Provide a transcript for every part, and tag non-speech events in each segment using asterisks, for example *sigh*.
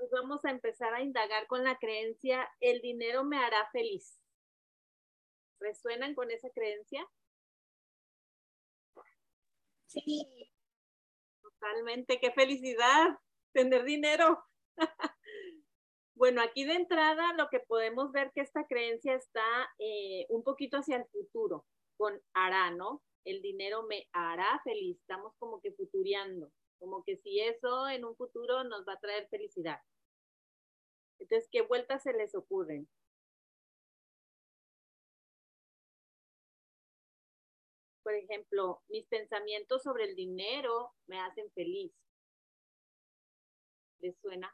Pues vamos a empezar a indagar con la creencia, el dinero me hará feliz. ¿Resuenan con esa creencia? Sí. Totalmente, qué felicidad tener dinero. *laughs* bueno, aquí de entrada lo que podemos ver que esta creencia está eh, un poquito hacia el futuro, con hará, ¿no? El dinero me hará feliz. Estamos como que futureando, como que si eso en un futuro nos va a traer felicidad. Entonces, ¿qué vueltas se les ocurren? Por ejemplo, mis pensamientos sobre el dinero me hacen feliz. ¿Les suena?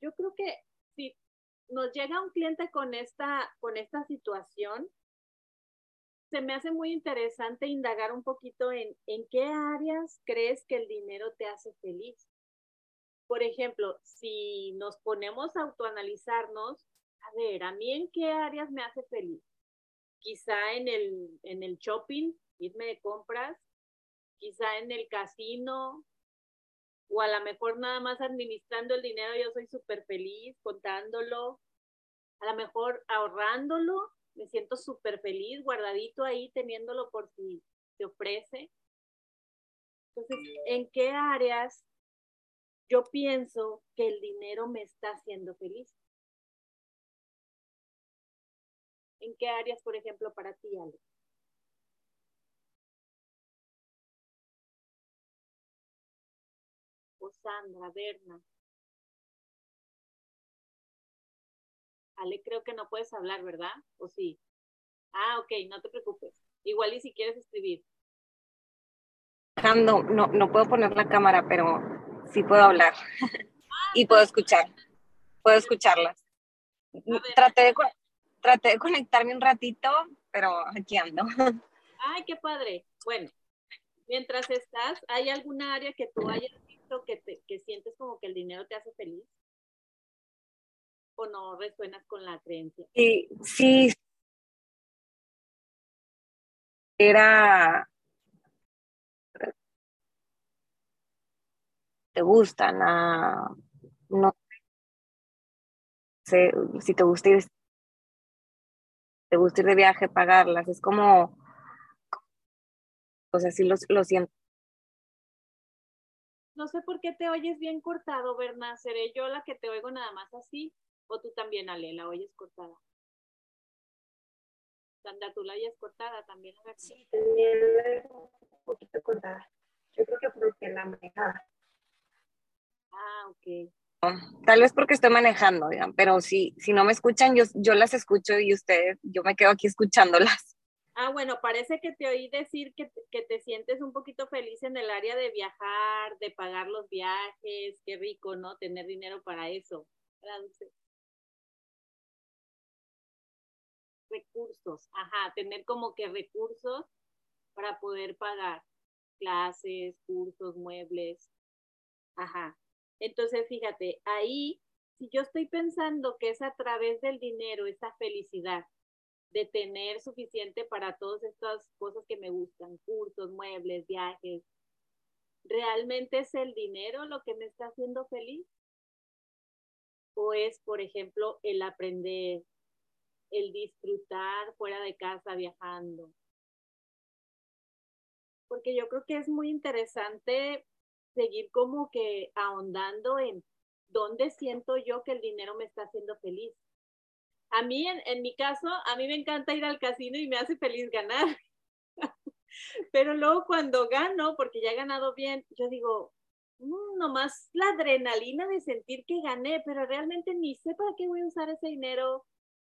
Yo creo que si nos llega un cliente con esta, con esta situación, se me hace muy interesante indagar un poquito en, en qué áreas crees que el dinero te hace feliz. Por ejemplo, si nos ponemos a autoanalizarnos, a ver, ¿a mí en qué áreas me hace feliz? Quizá en el, en el shopping, irme de compras, quizá en el casino, o a lo mejor nada más administrando el dinero, yo soy súper feliz contándolo, a lo mejor ahorrándolo, me siento súper feliz, guardadito ahí, teniéndolo por si se ofrece. Entonces, ¿en qué áreas yo pienso que el dinero me está haciendo feliz? ¿En qué áreas, por ejemplo, para ti, Ale? O Sandra, Berna. Ale, creo que no puedes hablar, ¿verdad? ¿O sí? Ah, ok, no te preocupes. Igual y si quieres escribir. No, no, no puedo poner la cámara, pero sí puedo hablar. *laughs* y puedo escuchar. Puedo escucharlas. Traté de, traté de conectarme un ratito, pero aquí ando. *laughs* Ay, qué padre. Bueno, mientras estás, ¿hay alguna área que tú hayas visto que, te, que sientes como que el dinero te hace feliz? ¿O no resuenas con la creencia? Sí, sí. Era... ¿Te gustan? Ah, no sé si te gusta ir te gusta ir de viaje, pagarlas, es como, o sea, sí lo, lo siento. No sé por qué te oyes bien cortado, Berna. ¿Seré yo la que te oigo nada más así? ¿O tú también, Ale, la oyes cortada? Sandra, ¿tú la oyes cortada también? Sí, también un poquito cortada. Yo creo que porque la manejaba. Ah, ok. Tal vez porque estoy manejando, digan, pero si, si no me escuchan, yo, yo las escucho y ustedes, yo me quedo aquí escuchándolas. Ah, bueno, parece que te oí decir que, que te sientes un poquito feliz en el área de viajar, de pagar los viajes, qué rico, ¿no? Tener dinero para eso. Recursos, ajá, tener como que recursos para poder pagar clases, cursos, muebles. Ajá. Entonces, fíjate, ahí, si yo estoy pensando que es a través del dinero, esa felicidad de tener suficiente para todas estas cosas que me gustan, cursos, muebles, viajes, ¿realmente es el dinero lo que me está haciendo feliz? ¿O es, por ejemplo, el aprender, el disfrutar fuera de casa viajando? Porque yo creo que es muy interesante seguir como que ahondando en dónde siento yo que el dinero me está haciendo feliz. A mí, en, mi caso, a mí me encanta ir al casino y me hace feliz ganar. *laughs* Pero luego cuando gano, porque ya he ganado bien, yo digo, mmm, nomás la adrenalina de sentir que gané, pero realmente ni sé para qué voy a usar ese dinero,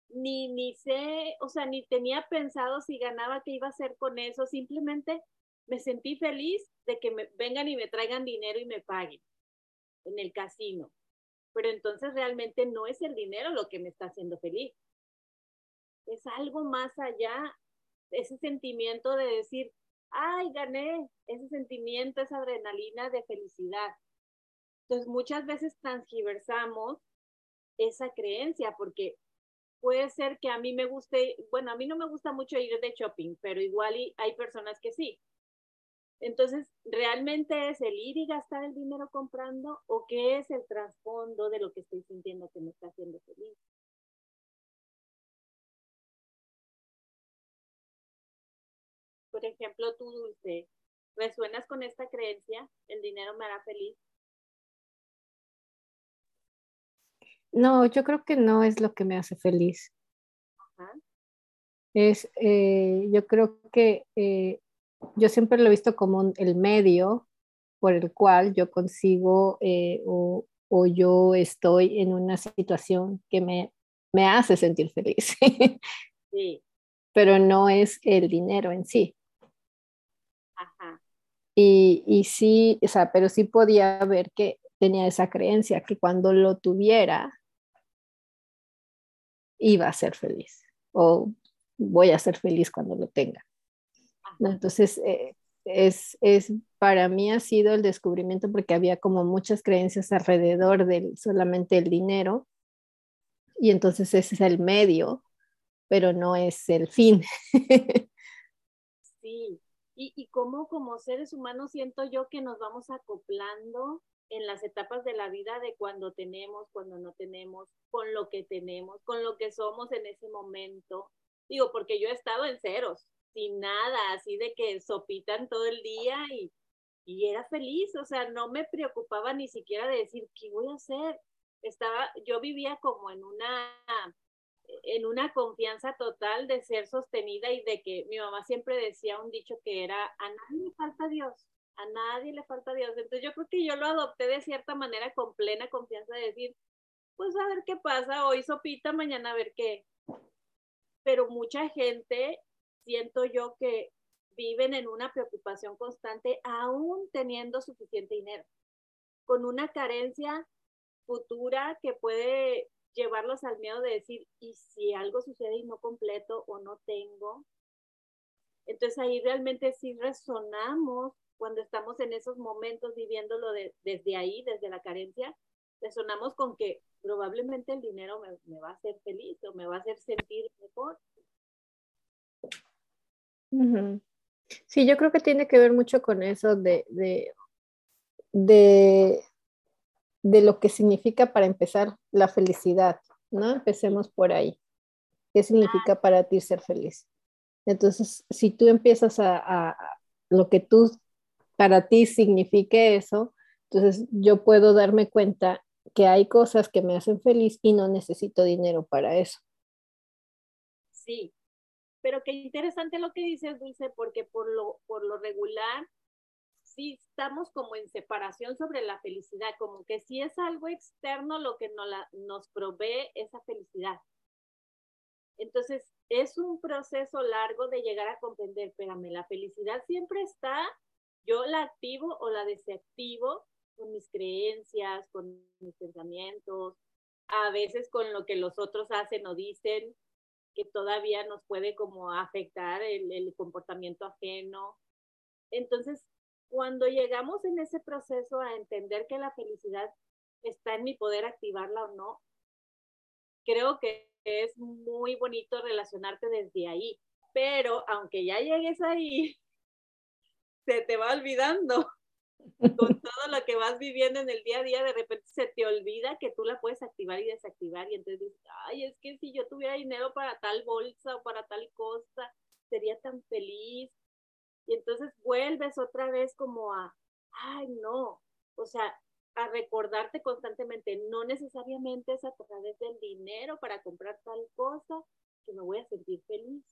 ni, ni sé, o sea, ni tenía pensado si ganaba qué iba a hacer con eso, simplemente me sentí feliz de que me vengan y me traigan dinero y me paguen en el casino. Pero entonces realmente no es el dinero lo que me está haciendo feliz. Es algo más allá, ese sentimiento de decir, ay, gané, ese sentimiento, esa adrenalina de felicidad. Entonces muchas veces transgiversamos esa creencia porque puede ser que a mí me guste, bueno, a mí no me gusta mucho ir de shopping, pero igual hay personas que sí. Entonces, ¿realmente es el ir y gastar el dinero comprando o qué es el trasfondo de lo que estoy sintiendo que me está haciendo feliz? Por ejemplo, tú, Dulce, ¿resuenas con esta creencia? ¿El dinero me hará feliz? No, yo creo que no es lo que me hace feliz. Es, eh, yo creo que eh, yo siempre lo he visto como el medio por el cual yo consigo eh, o, o, yo estoy en una situación que me, me hace sentir feliz. *laughs* sí. Pero no es el dinero en sí. Ajá. Y, y sí, o sea, pero sí podía ver que tenía esa creencia que cuando lo tuviera iba a ser feliz o voy a ser feliz cuando lo tenga. Entonces, eh, es, es, para mí ha sido el descubrimiento porque había como muchas creencias alrededor de solamente el dinero y entonces ese es el medio, pero no es el fin. *laughs* sí, y, y como como seres humanos siento yo que nos vamos acoplando en las etapas de la vida de cuando tenemos, cuando no tenemos, con lo que tenemos, con lo que somos en ese momento. Digo, porque yo he estado en ceros, sin nada, así de que sopitan todo el día y, y era feliz, o sea, no me preocupaba ni siquiera de decir, ¿qué voy a hacer? Estaba, yo vivía como en una, en una confianza total de ser sostenida y de que mi mamá siempre decía un dicho que era, a nadie le falta Dios, a nadie le falta Dios. Entonces yo creo que yo lo adopté de cierta manera con plena confianza de decir, pues a ver qué pasa, hoy sopita, mañana a ver qué. Pero mucha gente siento yo que viven en una preocupación constante aún teniendo suficiente dinero, con una carencia futura que puede llevarlos al miedo de decir, ¿y si algo sucede y no completo o no tengo? Entonces ahí realmente sí resonamos cuando estamos en esos momentos viviéndolo desde ahí, desde la carencia, resonamos con que probablemente el dinero me, me va a hacer feliz o me va a hacer sentir mejor. Sí, yo creo que tiene que ver mucho con eso de, de, de, lo que significa para empezar la felicidad, ¿no? Empecemos por ahí. ¿Qué significa para ti ser feliz? Entonces, si tú empiezas a, a, lo que tú, para ti signifique eso, entonces yo puedo darme cuenta que hay cosas que me hacen feliz y no necesito dinero para eso. Sí, pero qué interesante lo que dices, Dulce, porque por lo, por lo regular sí estamos como en separación sobre la felicidad, como que si es algo externo lo que nos, nos provee esa felicidad. Entonces, es un proceso largo de llegar a comprender, espérame, la felicidad siempre está, yo la activo o la desactivo con mis creencias, con mis pensamientos, a veces con lo que los otros hacen o dicen, que todavía nos puede como afectar el, el comportamiento ajeno. Entonces, cuando llegamos en ese proceso a entender que la felicidad está en mi poder activarla o no, creo que es muy bonito relacionarte desde ahí. Pero aunque ya llegues ahí, se te va olvidando *laughs* con todo lo que vas viviendo en el día a día, de repente se te olvida que tú la puedes activar y desactivar y entonces dices, ay, es que si yo tuviera dinero para tal bolsa o para tal cosa, sería tan feliz. Y entonces vuelves otra vez como a, ay, no, o sea, a recordarte constantemente, no necesariamente es a través del dinero para comprar tal cosa que me voy a sentir feliz.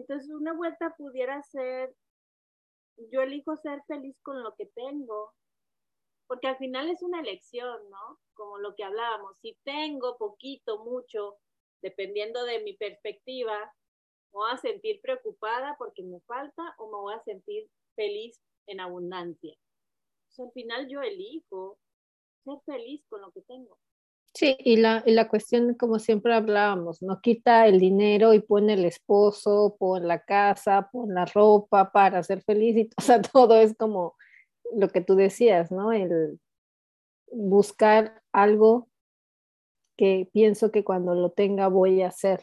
Entonces una vuelta pudiera ser, yo elijo ser feliz con lo que tengo, porque al final es una elección, ¿no? Como lo que hablábamos, si tengo poquito, mucho, dependiendo de mi perspectiva, me voy a sentir preocupada porque me falta o me voy a sentir feliz en abundancia. al final yo elijo ser feliz con lo que tengo. Sí, y la, y la cuestión, como siempre hablábamos, no quita el dinero y pone el esposo, pone la casa, pone la ropa para ser feliz, y *laughs* o sea, todo es como lo que tú decías, ¿no? El buscar algo que pienso que cuando lo tenga voy a hacer,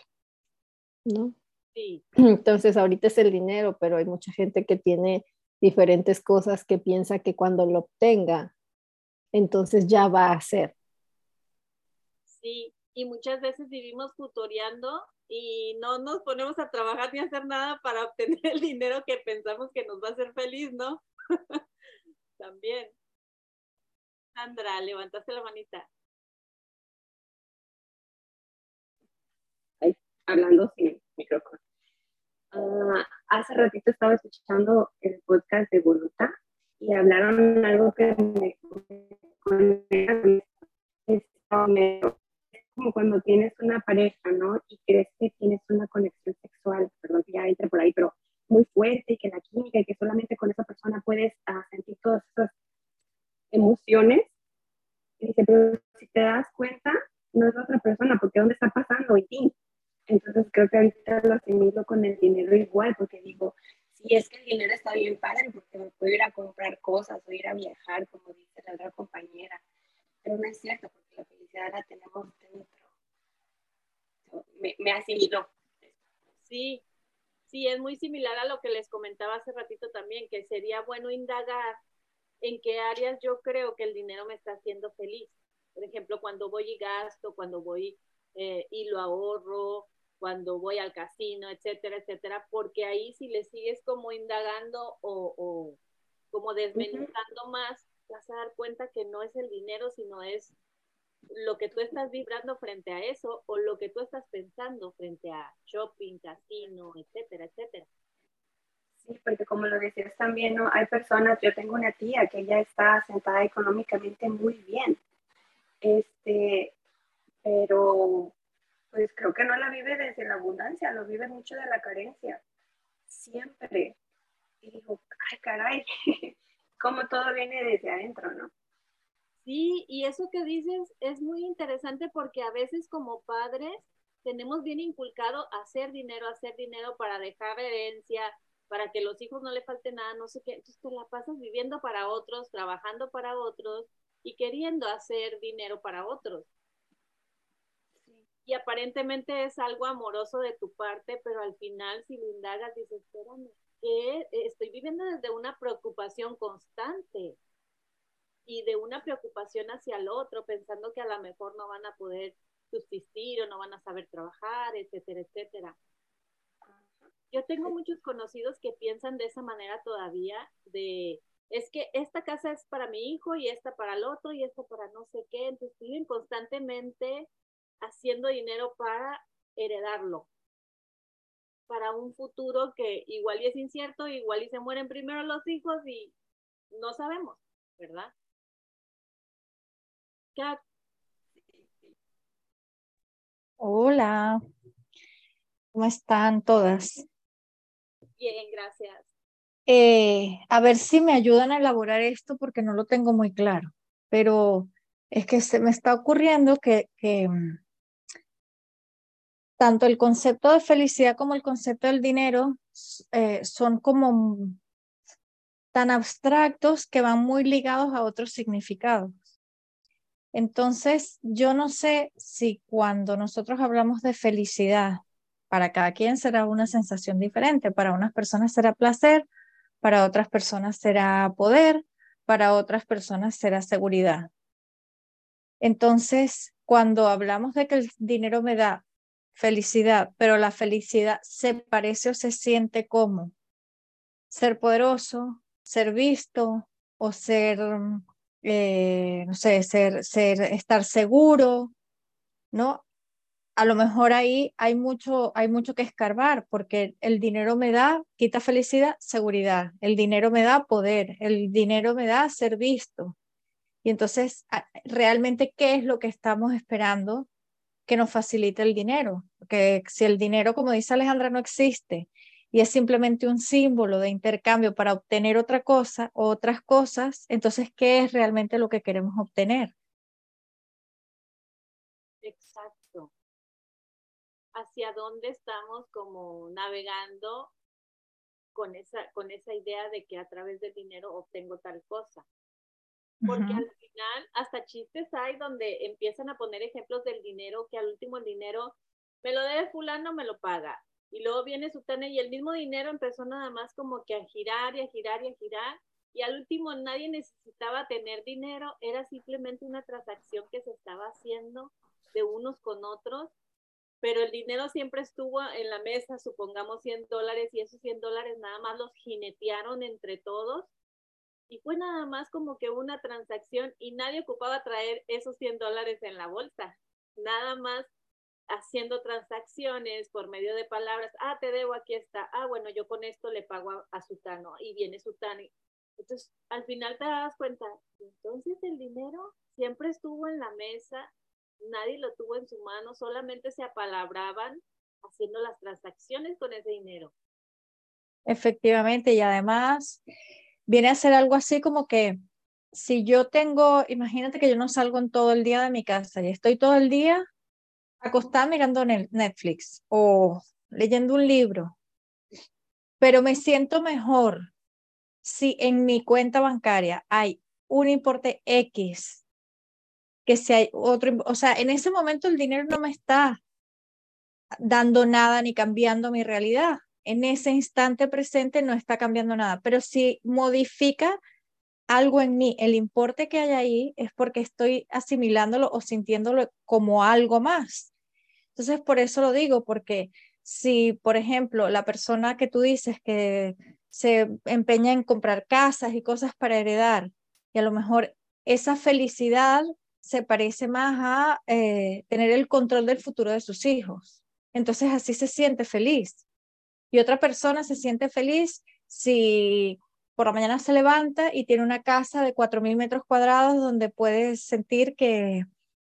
¿no? Sí. *clears throat* Entonces, ahorita es el dinero, pero hay mucha gente que tiene diferentes cosas que piensa que cuando lo obtenga, entonces ya va a ser. Sí, y muchas veces vivimos tutoreando y no nos ponemos a trabajar ni a hacer nada para *laughs* obtener el dinero que pensamos que nos va a hacer feliz, ¿no? *laughs* También. Sandra, levantaste la manita. hablando sin micrófono. Ah, hace ratito estaba escuchando el podcast de Voluta y hablaron algo que me como cuando tienes una pareja, ¿no? Y crees que tienes una conexión sexual, perdón que ya entre por ahí, pero muy fuerte y que la química y que solamente con esa persona puedes uh, sentir todas esas emociones. Y dice, pero si te das cuenta, no es la otra persona, porque ¿dónde está pasando? Y ti. Entonces creo que ahorita lo asimilo con el dinero igual, porque digo, si es que el dinero está bien padre, porque me puedo ir a comprar cosas o ir a viajar, como dice la otra compañera. Pero no es cierto, porque la felicidad la tenemos dentro. Me, me asimiló. Sí, sí, es muy similar a lo que les comentaba hace ratito también, que sería bueno indagar en qué áreas yo creo que el dinero me está haciendo feliz. Por ejemplo, cuando voy y gasto, cuando voy eh, y lo ahorro, cuando voy al casino, etcétera, etcétera, porque ahí si le sigues como indagando o, como desmenuzando más, vas a dar cuenta que no es el dinero, sino es lo que tú estás vibrando frente a eso o lo que tú estás pensando frente a shopping, casino, etcétera, etcétera. Sí, porque como lo decías también, ¿no? Hay personas, yo tengo una tía que ella está sentada económicamente muy bien, este, pero pues creo que no la vive desde la abundancia, lo vive mucho de la carencia, siempre. Y digo, ay caray, *laughs* como todo viene desde adentro, ¿no? Sí, y eso que dices es muy interesante porque a veces como padres tenemos bien inculcado hacer dinero, hacer dinero para dejar herencia, para que los hijos no le falte nada, no sé qué. Entonces te la pasas viviendo para otros, trabajando para otros y queriendo hacer dinero para otros. Y aparentemente es algo amoroso de tu parte, pero al final si lo indagas dices, espérame, que estoy viviendo desde una preocupación constante y de una preocupación hacia el otro, pensando que a lo mejor no van a poder subsistir o no van a saber trabajar, etcétera, etcétera. Yo tengo muchos conocidos que piensan de esa manera todavía, de es que esta casa es para mi hijo y esta para el otro y esta para no sé qué, entonces viven constantemente haciendo dinero para heredarlo, para un futuro que igual y es incierto, igual y se mueren primero los hijos y no sabemos, ¿verdad? Hola, ¿cómo están todas? Bien, gracias. Eh, a ver si me ayudan a elaborar esto porque no lo tengo muy claro, pero es que se me está ocurriendo que, que mm, tanto el concepto de felicidad como el concepto del dinero eh, son como tan abstractos que van muy ligados a otros significados. Entonces, yo no sé si cuando nosotros hablamos de felicidad, para cada quien será una sensación diferente. Para unas personas será placer, para otras personas será poder, para otras personas será seguridad. Entonces, cuando hablamos de que el dinero me da felicidad, pero la felicidad se parece o se siente como ser poderoso, ser visto o ser, eh, no sé, ser, ser, estar seguro, ¿no? A lo mejor ahí hay mucho, hay mucho que escarbar porque el dinero me da, quita felicidad, seguridad. El dinero me da poder, el dinero me da ser visto. Y entonces, realmente, ¿qué es lo que estamos esperando que nos facilite el dinero. Que si el dinero, como dice Alejandra, no existe y es simplemente un símbolo de intercambio para obtener otra cosa o otras cosas, entonces, ¿qué es realmente lo que queremos obtener? Exacto. ¿Hacia dónde estamos como navegando con esa, con esa idea de que a través del dinero obtengo tal cosa? porque al final hasta chistes hay donde empiezan a poner ejemplos del dinero, que al último el dinero me lo debe fulano, me lo paga. Y luego viene Sutana y el mismo dinero empezó nada más como que a girar y a girar y a girar y al último nadie necesitaba tener dinero, era simplemente una transacción que se estaba haciendo de unos con otros, pero el dinero siempre estuvo en la mesa, supongamos 100 dólares y esos 100 dólares nada más los jinetearon entre todos y fue nada más como que una transacción y nadie ocupaba traer esos 100 dólares en la bolsa, nada más haciendo transacciones por medio de palabras, ah, te debo, aquí está, ah, bueno, yo con esto le pago a, Sutano y viene Sutano. Entonces, al final te das cuenta, entonces el dinero siempre estuvo en la mesa, nadie lo tuvo en su mano, solamente se apalabraban haciendo las transacciones con ese dinero. Efectivamente, y además viene a ser algo así como que si yo tengo, imagínate que yo no salgo en todo el día de mi casa y estoy todo el día acostada mirando Netflix o leyendo un libro, pero me siento mejor si en mi cuenta bancaria hay un importe X, que si hay otro, o sea, en ese momento el dinero no me está dando nada ni cambiando mi realidad. En ese instante presente no está cambiando nada, pero si modifica algo en mí, el importe que hay ahí es porque estoy asimilándolo o sintiéndolo como algo más. Entonces, por eso lo digo, porque si, por ejemplo, la persona que tú dices que se empeña en comprar casas y cosas para heredar, y a lo mejor esa felicidad se parece más a eh, tener el control del futuro de sus hijos. Entonces así se siente feliz. Y otra persona se siente feliz si por la mañana se levanta y tiene una casa de 4.000 metros cuadrados donde puede sentir que,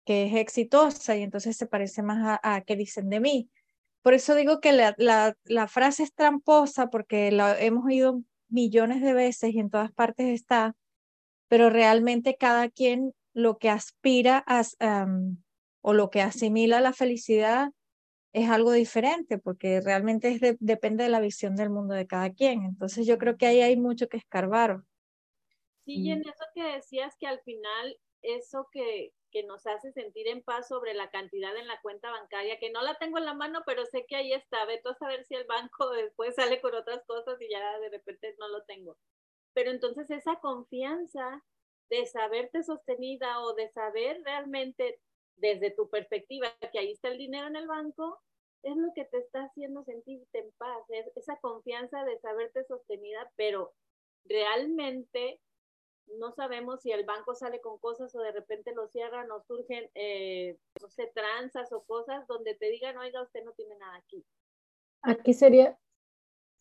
que es exitosa y entonces se parece más a, a qué dicen de mí. Por eso digo que la, la, la frase es tramposa porque la hemos oído millones de veces y en todas partes está, pero realmente cada quien lo que aspira a, o lo que asimila la felicidad es algo diferente, porque realmente es depende de la visión del mundo de cada quien. Entonces yo creo que ahí hay mucho que escarbar. Sí, y en eso que decías que al final eso que, que nos hace sentir en paz sobre la cantidad en la cuenta bancaria, que no la tengo en la mano, pero sé que ahí está. Veto a saber si el banco *laughs* después sale con otras cosas y ya de repente no lo tengo. Pero entonces esa confianza de saberte sostenida o de saber realmente desde tu perspectiva que ahí está el dinero en el banco, es lo que te está haciendo sentirte en paz, es esa confianza de saberte sostenida, pero realmente no sabemos si el banco sale con cosas o de repente lo cierran o surgen, eh, no sé, tranzas o cosas donde te digan, oiga, usted no tiene nada aquí. Aquí sería,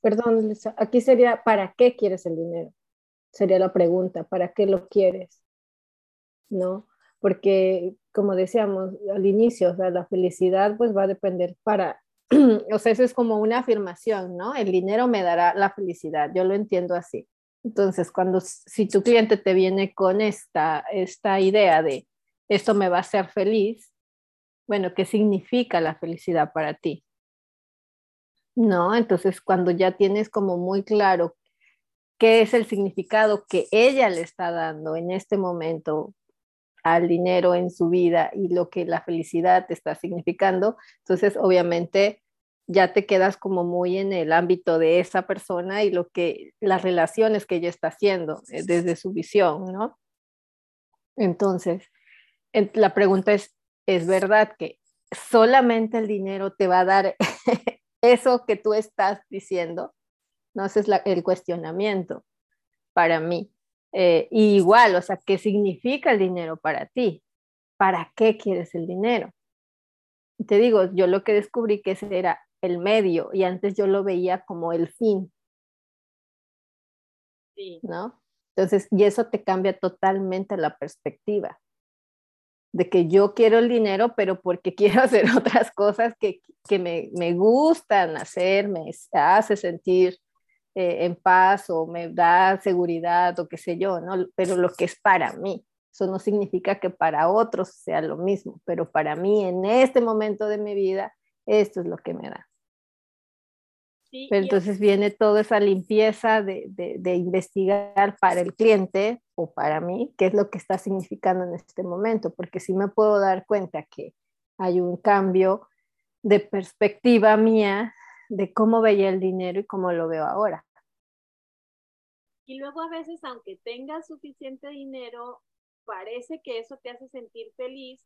perdón, aquí sería, ¿para qué quieres el dinero? Sería la pregunta, ¿para qué lo quieres? ¿No? Porque, como decíamos al inicio, o sea, la felicidad pues va a depender para, *clears throat* o sea, eso es como una afirmación, ¿no? El dinero me dará la felicidad, yo lo entiendo así. Entonces, cuando si tu cliente te viene con esta, esta idea de esto me va a hacer feliz, bueno, ¿qué significa la felicidad para ti? ¿No? Entonces, cuando ya tienes como muy claro qué es el significado que ella le está dando en este momento al dinero en su vida y lo que la felicidad está significando, entonces obviamente ya te quedas como muy en el ámbito de esa persona y lo que las relaciones que ella está haciendo eh, desde su visión, ¿no? Entonces, la pregunta es, ¿es verdad que solamente el dinero te va a dar *laughs* eso que tú estás diciendo? ¿no? Ese es el cuestionamiento para mí. Eh, igual, o sea, ¿qué significa el dinero para ti? ¿Para qué quieres el dinero? Te digo, yo lo que descubrí que ese era el medio y antes yo lo veía como el fin. Sí. ¿No? Entonces, y eso te cambia totalmente la perspectiva de que yo quiero el dinero, pero porque *laughs* quiero hacer otras cosas que, que me, me, gustan hacer, me hace sentir eh, en paz o me da seguridad o qué sé yo, ¿no? Pero lo que es para mí. Eso no significa que para otros sea lo mismo, pero para mí en este momento de mi vida, esto es lo que me da. pero entonces viene toda esa limpieza de, de, de, investigar para el cliente o para mí qué es lo que está significando en este momento, porque si me puedo dar cuenta que hay un cambio de perspectiva mía de cómo veía el dinero y cómo lo veo ahora. Y luego a veces, aunque tengas suficiente dinero, parece que eso te hace sentir feliz,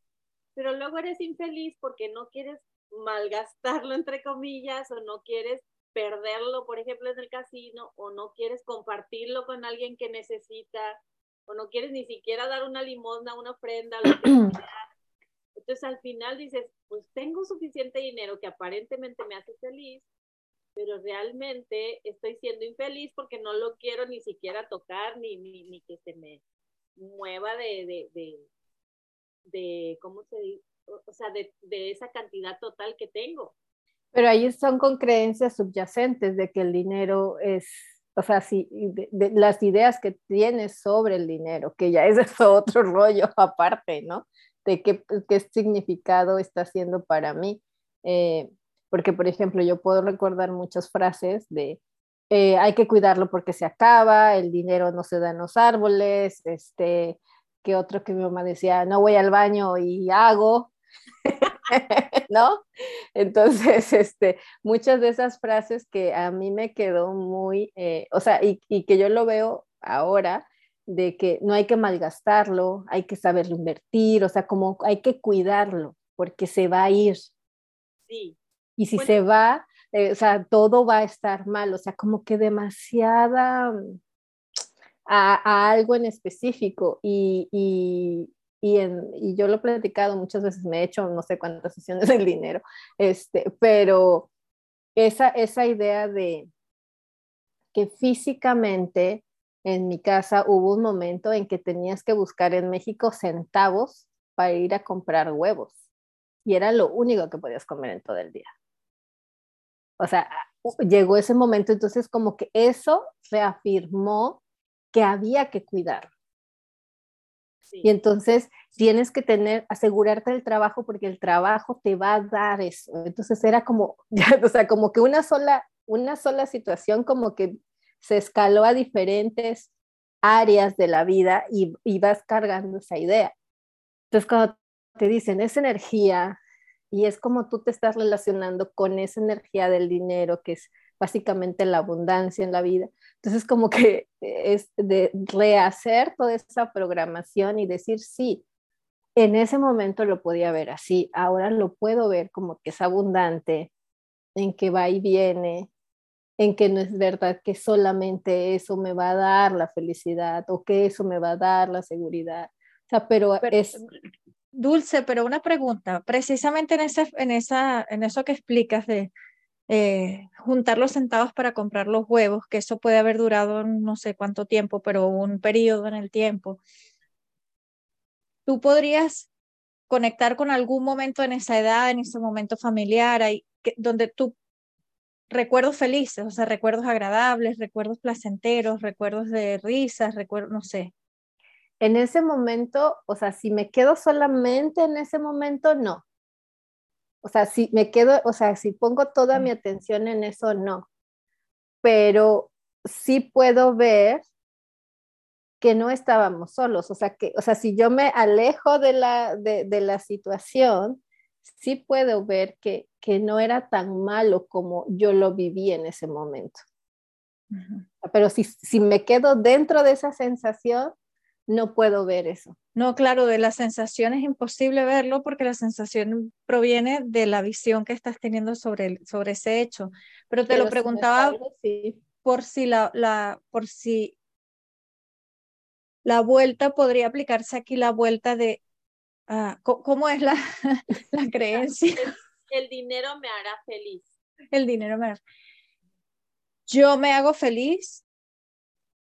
pero luego eres infeliz porque no quieres malgastarlo, entre comillas, o no quieres perderlo, por ejemplo, en el casino, o no quieres compartirlo con alguien que necesita, o no quieres ni siquiera dar una limosna, una ofrenda, lo que *clears throat* sea. Entonces al final dices, pues tengo suficiente dinero que aparentemente me hace feliz, pero realmente estoy siendo infeliz porque no lo quiero ni siquiera tocar, ni, ni, ni que se me mueva de, de, de, de ¿cómo se dice? O sea, de, de esa cantidad total que tengo. Pero ahí son con creencias subyacentes de que el dinero es, o sea, si, las ideas que tienes sobre el dinero, que ya es *laughs* otro rollo aparte, ¿no? De qué, qué significado está haciendo para mí. Eh, porque, por ejemplo, yo puedo recordar muchas frases de eh, hay que cuidarlo porque se acaba, el dinero no se da en los árboles, este, que otro que mi mamá decía, no voy al baño y hago, *laughs* ¿no? Entonces, *laughs* este, muchas de esas frases que a mí me quedó muy, eh, o sea, y, y, que yo lo veo ahora, de que no hay que malgastarlo, hay que saberlo invertir, o sea, como hay que cuidarlo, porque se va a ir. Sí. Y si se va, eh, o sea, todo va a estar mal, o sea, como que demasiada mm, a, a algo en específico. Y, y, y, en, y, yo lo he platicado muchas veces, me he hecho no sé cuántas sesiones *laughs* del dinero, este, pero esa, esa idea de que físicamente en mi casa hubo un momento en que tenías que buscar en México centavos para ir a comprar huevos y era lo único que podías comer en todo el día. O sea, llegó ese momento, entonces como que eso reafirmó que había que cuidar. Sí. Y entonces tienes que tener, asegurarte del trabajo porque el trabajo te va a dar eso. Entonces era como, *laughs* o sea, como que una sola, una sola situación como que se escaló a diferentes áreas de la vida y, y vas cargando esa idea. Entonces cuando te dicen, esa energía, y es como tú te estás relacionando con esa energía del dinero, que es básicamente la abundancia en la vida. Entonces, como que es de rehacer toda esa programación y decir, sí, en ese momento lo podía ver así, ahora lo puedo ver como que es abundante, en que va y viene, en que no es verdad que solamente eso me va a dar la felicidad o que eso me va a dar la seguridad. O sea, pero, pero es Dulce, pero una pregunta, precisamente en, ese, en, esa, en eso que explicas de eh, juntar los centavos para comprar los huevos, que eso puede haber durado no sé cuánto tiempo, pero un periodo en el tiempo, tú podrías conectar con algún momento en esa edad, en ese momento familiar, ahí, donde tú recuerdos felices, o sea, recuerdos agradables, recuerdos placenteros, recuerdos de risas, recuerdos, no sé, en ese momento, o sea, si me quedo solamente en ese momento, no. O sea, si me quedo, o sea, si pongo toda mi atención en eso, no. Pero sí puedo ver que no estábamos solos. O sea, que, o sea, si yo me alejo de la, de, de la situación, sí puedo ver que, que, no era tan malo como yo lo viví en ese momento. Uh -huh. Pero si, si me quedo dentro de esa sensación, no puedo ver eso. No, claro, de la sensación es imposible verlo porque la sensación proviene de la visión que estás teniendo sobre, el, sobre ese hecho. Pero te Pero lo preguntaba sí. por si la, la, por si la vuelta podría aplicarse aquí la vuelta de uh, ¿cómo es la, *laughs* la creencia? El, el, dinero me hará feliz. El dinero me hará. Yo me hago feliz,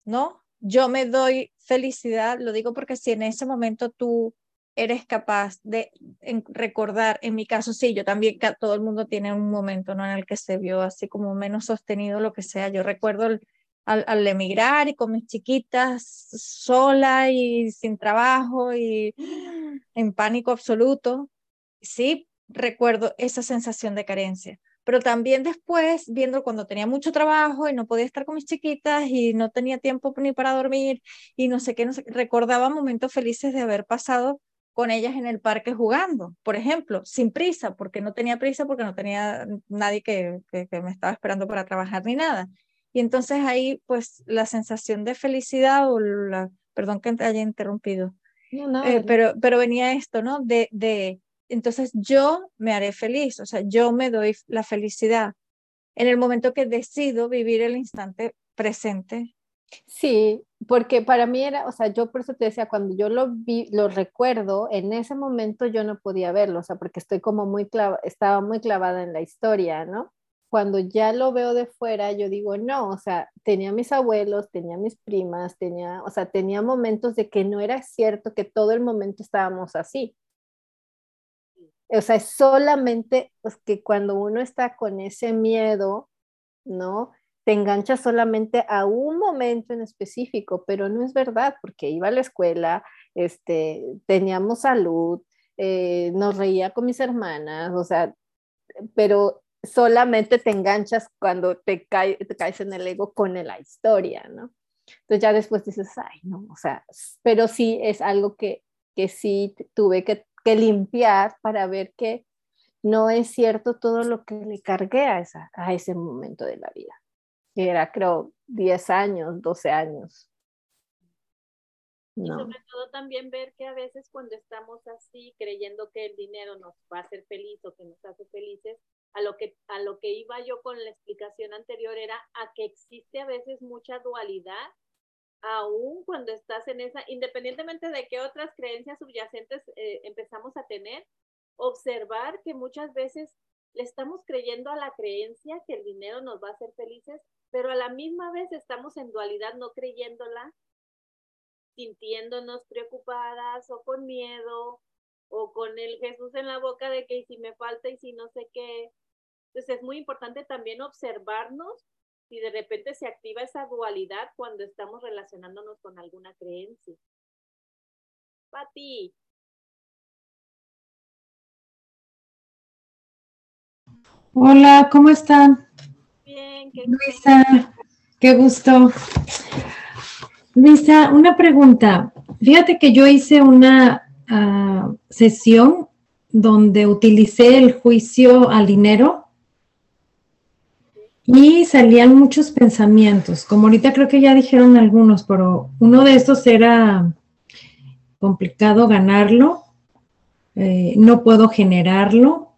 ¿no? Yo me doy felicidad, lo digo porque si en ese momento tú eres capaz de recordar, en mi caso sí, yo también, todo el mundo tiene un momento ¿no? en el que se vio así como menos sostenido, lo que sea. Yo recuerdo al, al, emigrar y con mis chiquitas sola y sin trabajo y en pánico absoluto. Sí, recuerdo esa sensación de carencia pero también después, viendo cuando tenía mucho trabajo y no podía estar con mis chiquitas y no tenía tiempo ni para dormir y no sé qué, no sé, recordaba momentos felices de haber pasado con ellas en el parque jugando, por ejemplo, sin prisa, porque no tenía prisa, porque no tenía nadie que, que, me estaba esperando para trabajar ni nada. Y entonces ahí, pues, la sensación de felicidad o la, perdón que haya interrumpido, eh, pero, pero venía esto, ¿no? De, de, entonces yo me haré feliz, o sea, yo me doy la felicidad en el momento que decido vivir el instante presente Sí, porque para mí era, o sea, yo por eso te decía, cuando yo lo vi, lo recuerdo, en ese momento yo no podía verlo, o sea, porque estoy como muy clava, estaba muy clavada en la historia, ¿no? Cuando ya lo veo de fuera, yo digo, no, o sea, tenía mis abuelos, tenía mis primas, tenía, o sea, tenía momentos de que no era cierto que todo el momento estábamos así. O sea, es solamente pues, que cuando uno está con ese miedo, ¿no? te enganchas solamente a un momento en específico, pero no es verdad, porque iba a la escuela, este, teníamos salud, eh, nos reía con mis hermanas, o sea, pero solamente te enganchas cuando te, te caes en el ego con la historia, ¿no? Entonces ya después dices, ay, no, o sea, pero sí es algo que, que sí tuve que, que limpiar para ver que no es cierto todo lo que le cargué a, esa, a ese momento de la vida que era creo 10 años, 12 años. Y sobre todo también ver que a veces cuando estamos así creyendo que el dinero nos va a hacer feliz o que nos hace felices, a lo que a lo que iba yo con la explicación anterior era a que existe a veces mucha dualidad aún cuando estás en esa, independientemente de qué otras creencias subyacentes eh, empezamos a tener, observar que muchas veces le estamos creyendo a la creencia que el dinero nos va a hacer felices pero a la misma vez estamos en dualidad no creyéndola, sintiéndonos preocupadas o con miedo o con el Jesús en la boca de que si me falta y si no sé qué. Entonces es muy importante también observarnos si de repente se activa esa dualidad cuando estamos relacionándonos con alguna creencia. Pati. Hola, ¿cómo están? Luisa, qué gusto. Luisa, una pregunta. Fíjate que yo hice una ah, sesión donde utilicé el juicio al dinero y salían muchos pensamientos. Como ahorita creo que ya dijeron algunos, pero uno de estos era complicado ganarlo, eh, no puedo generarlo,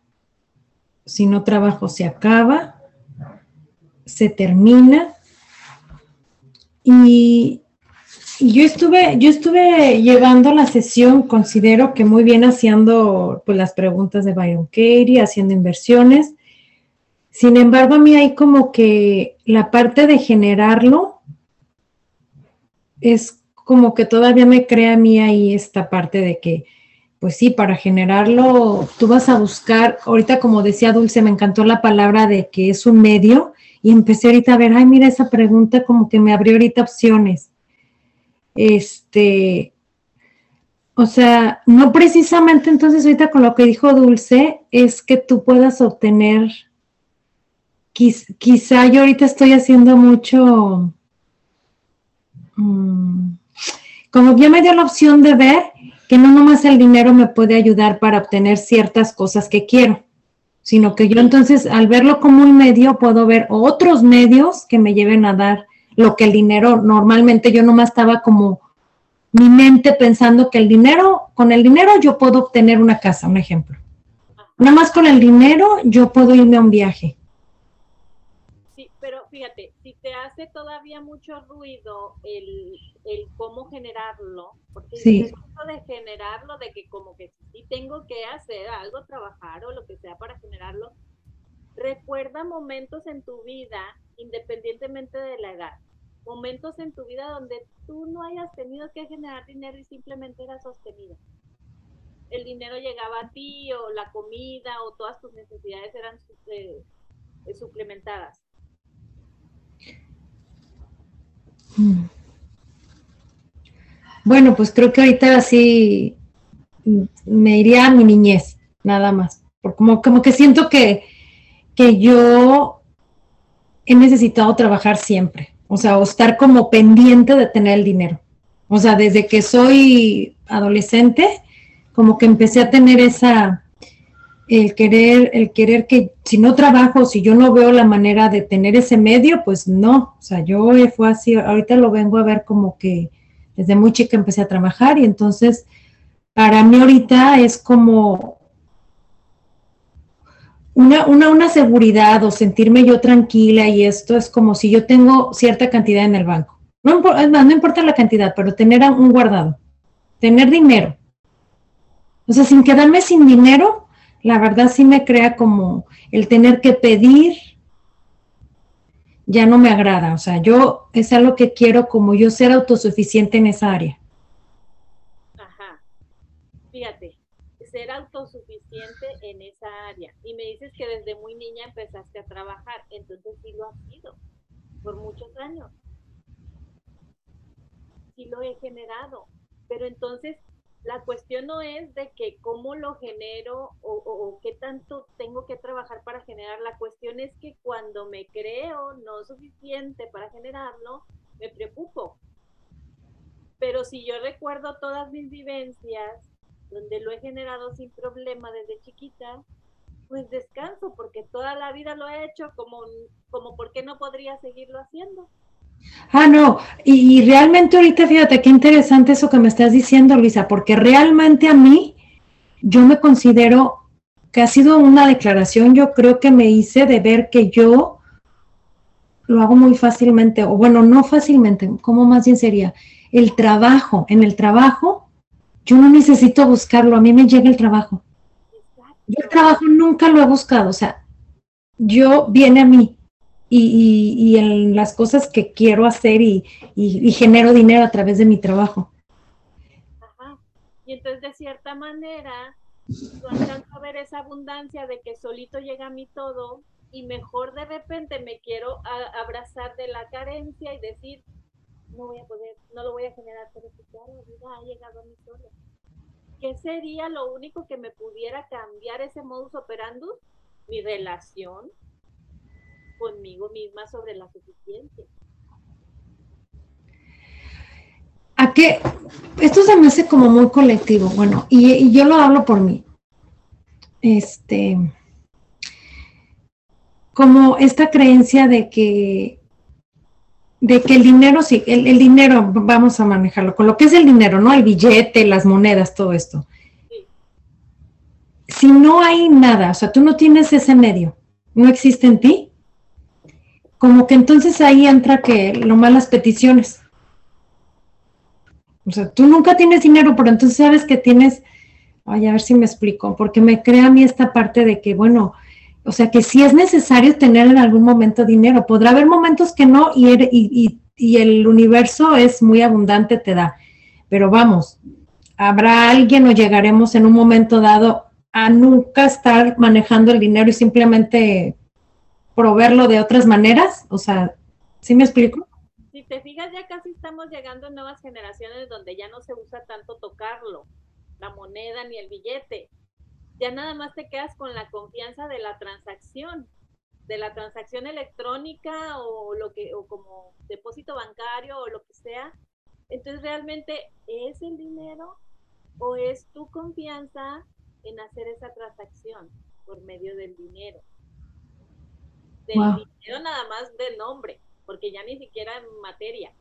si no trabajo se acaba se termina y, yo estuve, yo estuve llevando la sesión, considero que muy bien haciendo pues, las preguntas de Byron Katie, haciendo inversiones. Sin embargo, a mí hay como que la parte de generarlo es como que todavía me crea a mí ahí esta parte de que, pues sí, para generarlo tú vas a buscar, ahorita como decía Dulce, me encantó la palabra de que es un medio y empecé ahorita a ver, ay, mira esa pregunta como que me abrió ahorita opciones. Este, o sea, no precisamente entonces ahorita con lo que dijo Dulce es que tú puedas obtener, quizá yo ahorita estoy haciendo mucho, mm, como ya me dio la opción de ver que no nomás el dinero me puede ayudar para obtener ciertas cosas que quiero sino que yo entonces al verlo como un medio puedo ver otros medios que me lleven a dar lo que el dinero, normalmente yo nomás estaba como mi mente pensando que el dinero, con el dinero yo puedo obtener una casa, un ejemplo. Nada más con el dinero yo puedo irme a un viaje. Sí, fíjate, si te hace todavía mucho ruido el, el cómo generarlo, porque sí. de generarlo, de que como que si tengo que hacer algo, trabajar o lo que sea para generarlo, recuerda momentos en tu vida, independientemente de la edad, momentos en tu vida donde tú no hayas tenido que generar dinero y simplemente era sostenido. El dinero llegaba a ti o la comida o todas tus necesidades eran eh, suplementadas. Bueno, pues creo que ahorita sí me iría a mi niñez, nada más. Porque como, como que siento que, que yo he necesitado trabajar siempre. O sea, o estar como pendiente de tener el dinero. O sea, desde que soy adolescente, como que empecé a tener esa, el querer, el querer que si no trabajo, si yo no veo la manera de tener ese medio, pues no, o sea, yo fue así, ahorita lo vengo a ver como que desde muy chica empecé a trabajar y entonces para mí ahorita es como una, una, una seguridad o sentirme yo tranquila y esto es como si yo tengo cierta cantidad en el banco. No, no importa la cantidad, pero tener un guardado, tener dinero. O sea, sin quedarme sin dinero, la verdad sí me crea como el tener que pedir, ya no me agrada. O sea, yo es algo que quiero como yo ser autosuficiente en esa área. Ajá. Fíjate, ser autosuficiente en esa área. Y me dices que desde muy niña empezaste a trabajar, entonces sí lo has sido por muchos años. Sí lo he generado. Pero entonces la cuestión no es de que cómo lo genero o, qué tanto tengo que trabajar para generar. La cuestión es que cuando me creo no suficiente para generarlo, me preocupo. Pero si yo recuerdo todas mis vivencias, donde lo he generado sin problema desde chiquita, pues descanso, porque toda la vida lo he hecho como, como ¿por qué no podría seguirlo haciendo? Ah, no, y, realmente ahorita fíjate qué interesante eso que me estás diciendo, Luisa, porque realmente a mí yo me considero que ha sido una declaración, yo creo que me hice de ver que yo lo hago muy fácilmente, o bueno, no fácilmente, como más bien sería, el trabajo, en el trabajo, yo no necesito buscarlo, a mí me llega el trabajo. Yo el trabajo nunca lo he buscado, o sea, yo viene a mí, y, en las cosas que quiero hacer y, genero dinero a través de mi trabajo. Ajá. Y entonces de cierta manera, tú alcanzas a ver esa abundancia de que solito llega a mí todo y mejor de repente me quiero abrazar de la carencia y decir, no voy a poder, no lo voy a generar, pero si claro, ha llegado a mí solo. ¿Qué sería lo único que me pudiera cambiar ese modus operandi? Mi relación, conmigo misma sobre la suficiente. ¿A qué? Esto se me hace como muy colectivo, bueno, y, yo lo hablo por mí. Este, como esta creencia de que de que el dinero, sí, el, el, dinero, vamos a manejarlo, con lo que es el dinero, ¿no? El billete, las monedas, todo esto. Si no hay nada, o sea, tú no tienes ese medio, no existe en ti, como que entonces ahí entra que lo malas peticiones. O sea, tú nunca tienes dinero, pero entonces sabes que tienes, ay, a ver si me explico, porque me crea a mí esta parte de que, bueno, o sea, que si es necesario tener en algún momento dinero, podrá haber momentos que no y, y, y el universo es muy abundante, te da. Pero vamos, habrá alguien o llegaremos en un momento dado a nunca estar manejando el dinero y simplemente proveerlo de otras maneras? O sea, ¿sí me explico? Si te fijas, ya casi estamos llegando a nuevas generaciones donde ya no se usa tanto tocarlo, la moneda ni el billete. Ya nada más te quedas con la confianza de la transacción, de la transacción electrónica o lo que, o como depósito bancario o lo que sea. Entonces, realmente, ¿es el dinero o es tu confianza en hacer esa transacción por medio del dinero? Del dinero nada más del nombre, porque ya ni siquiera en materia.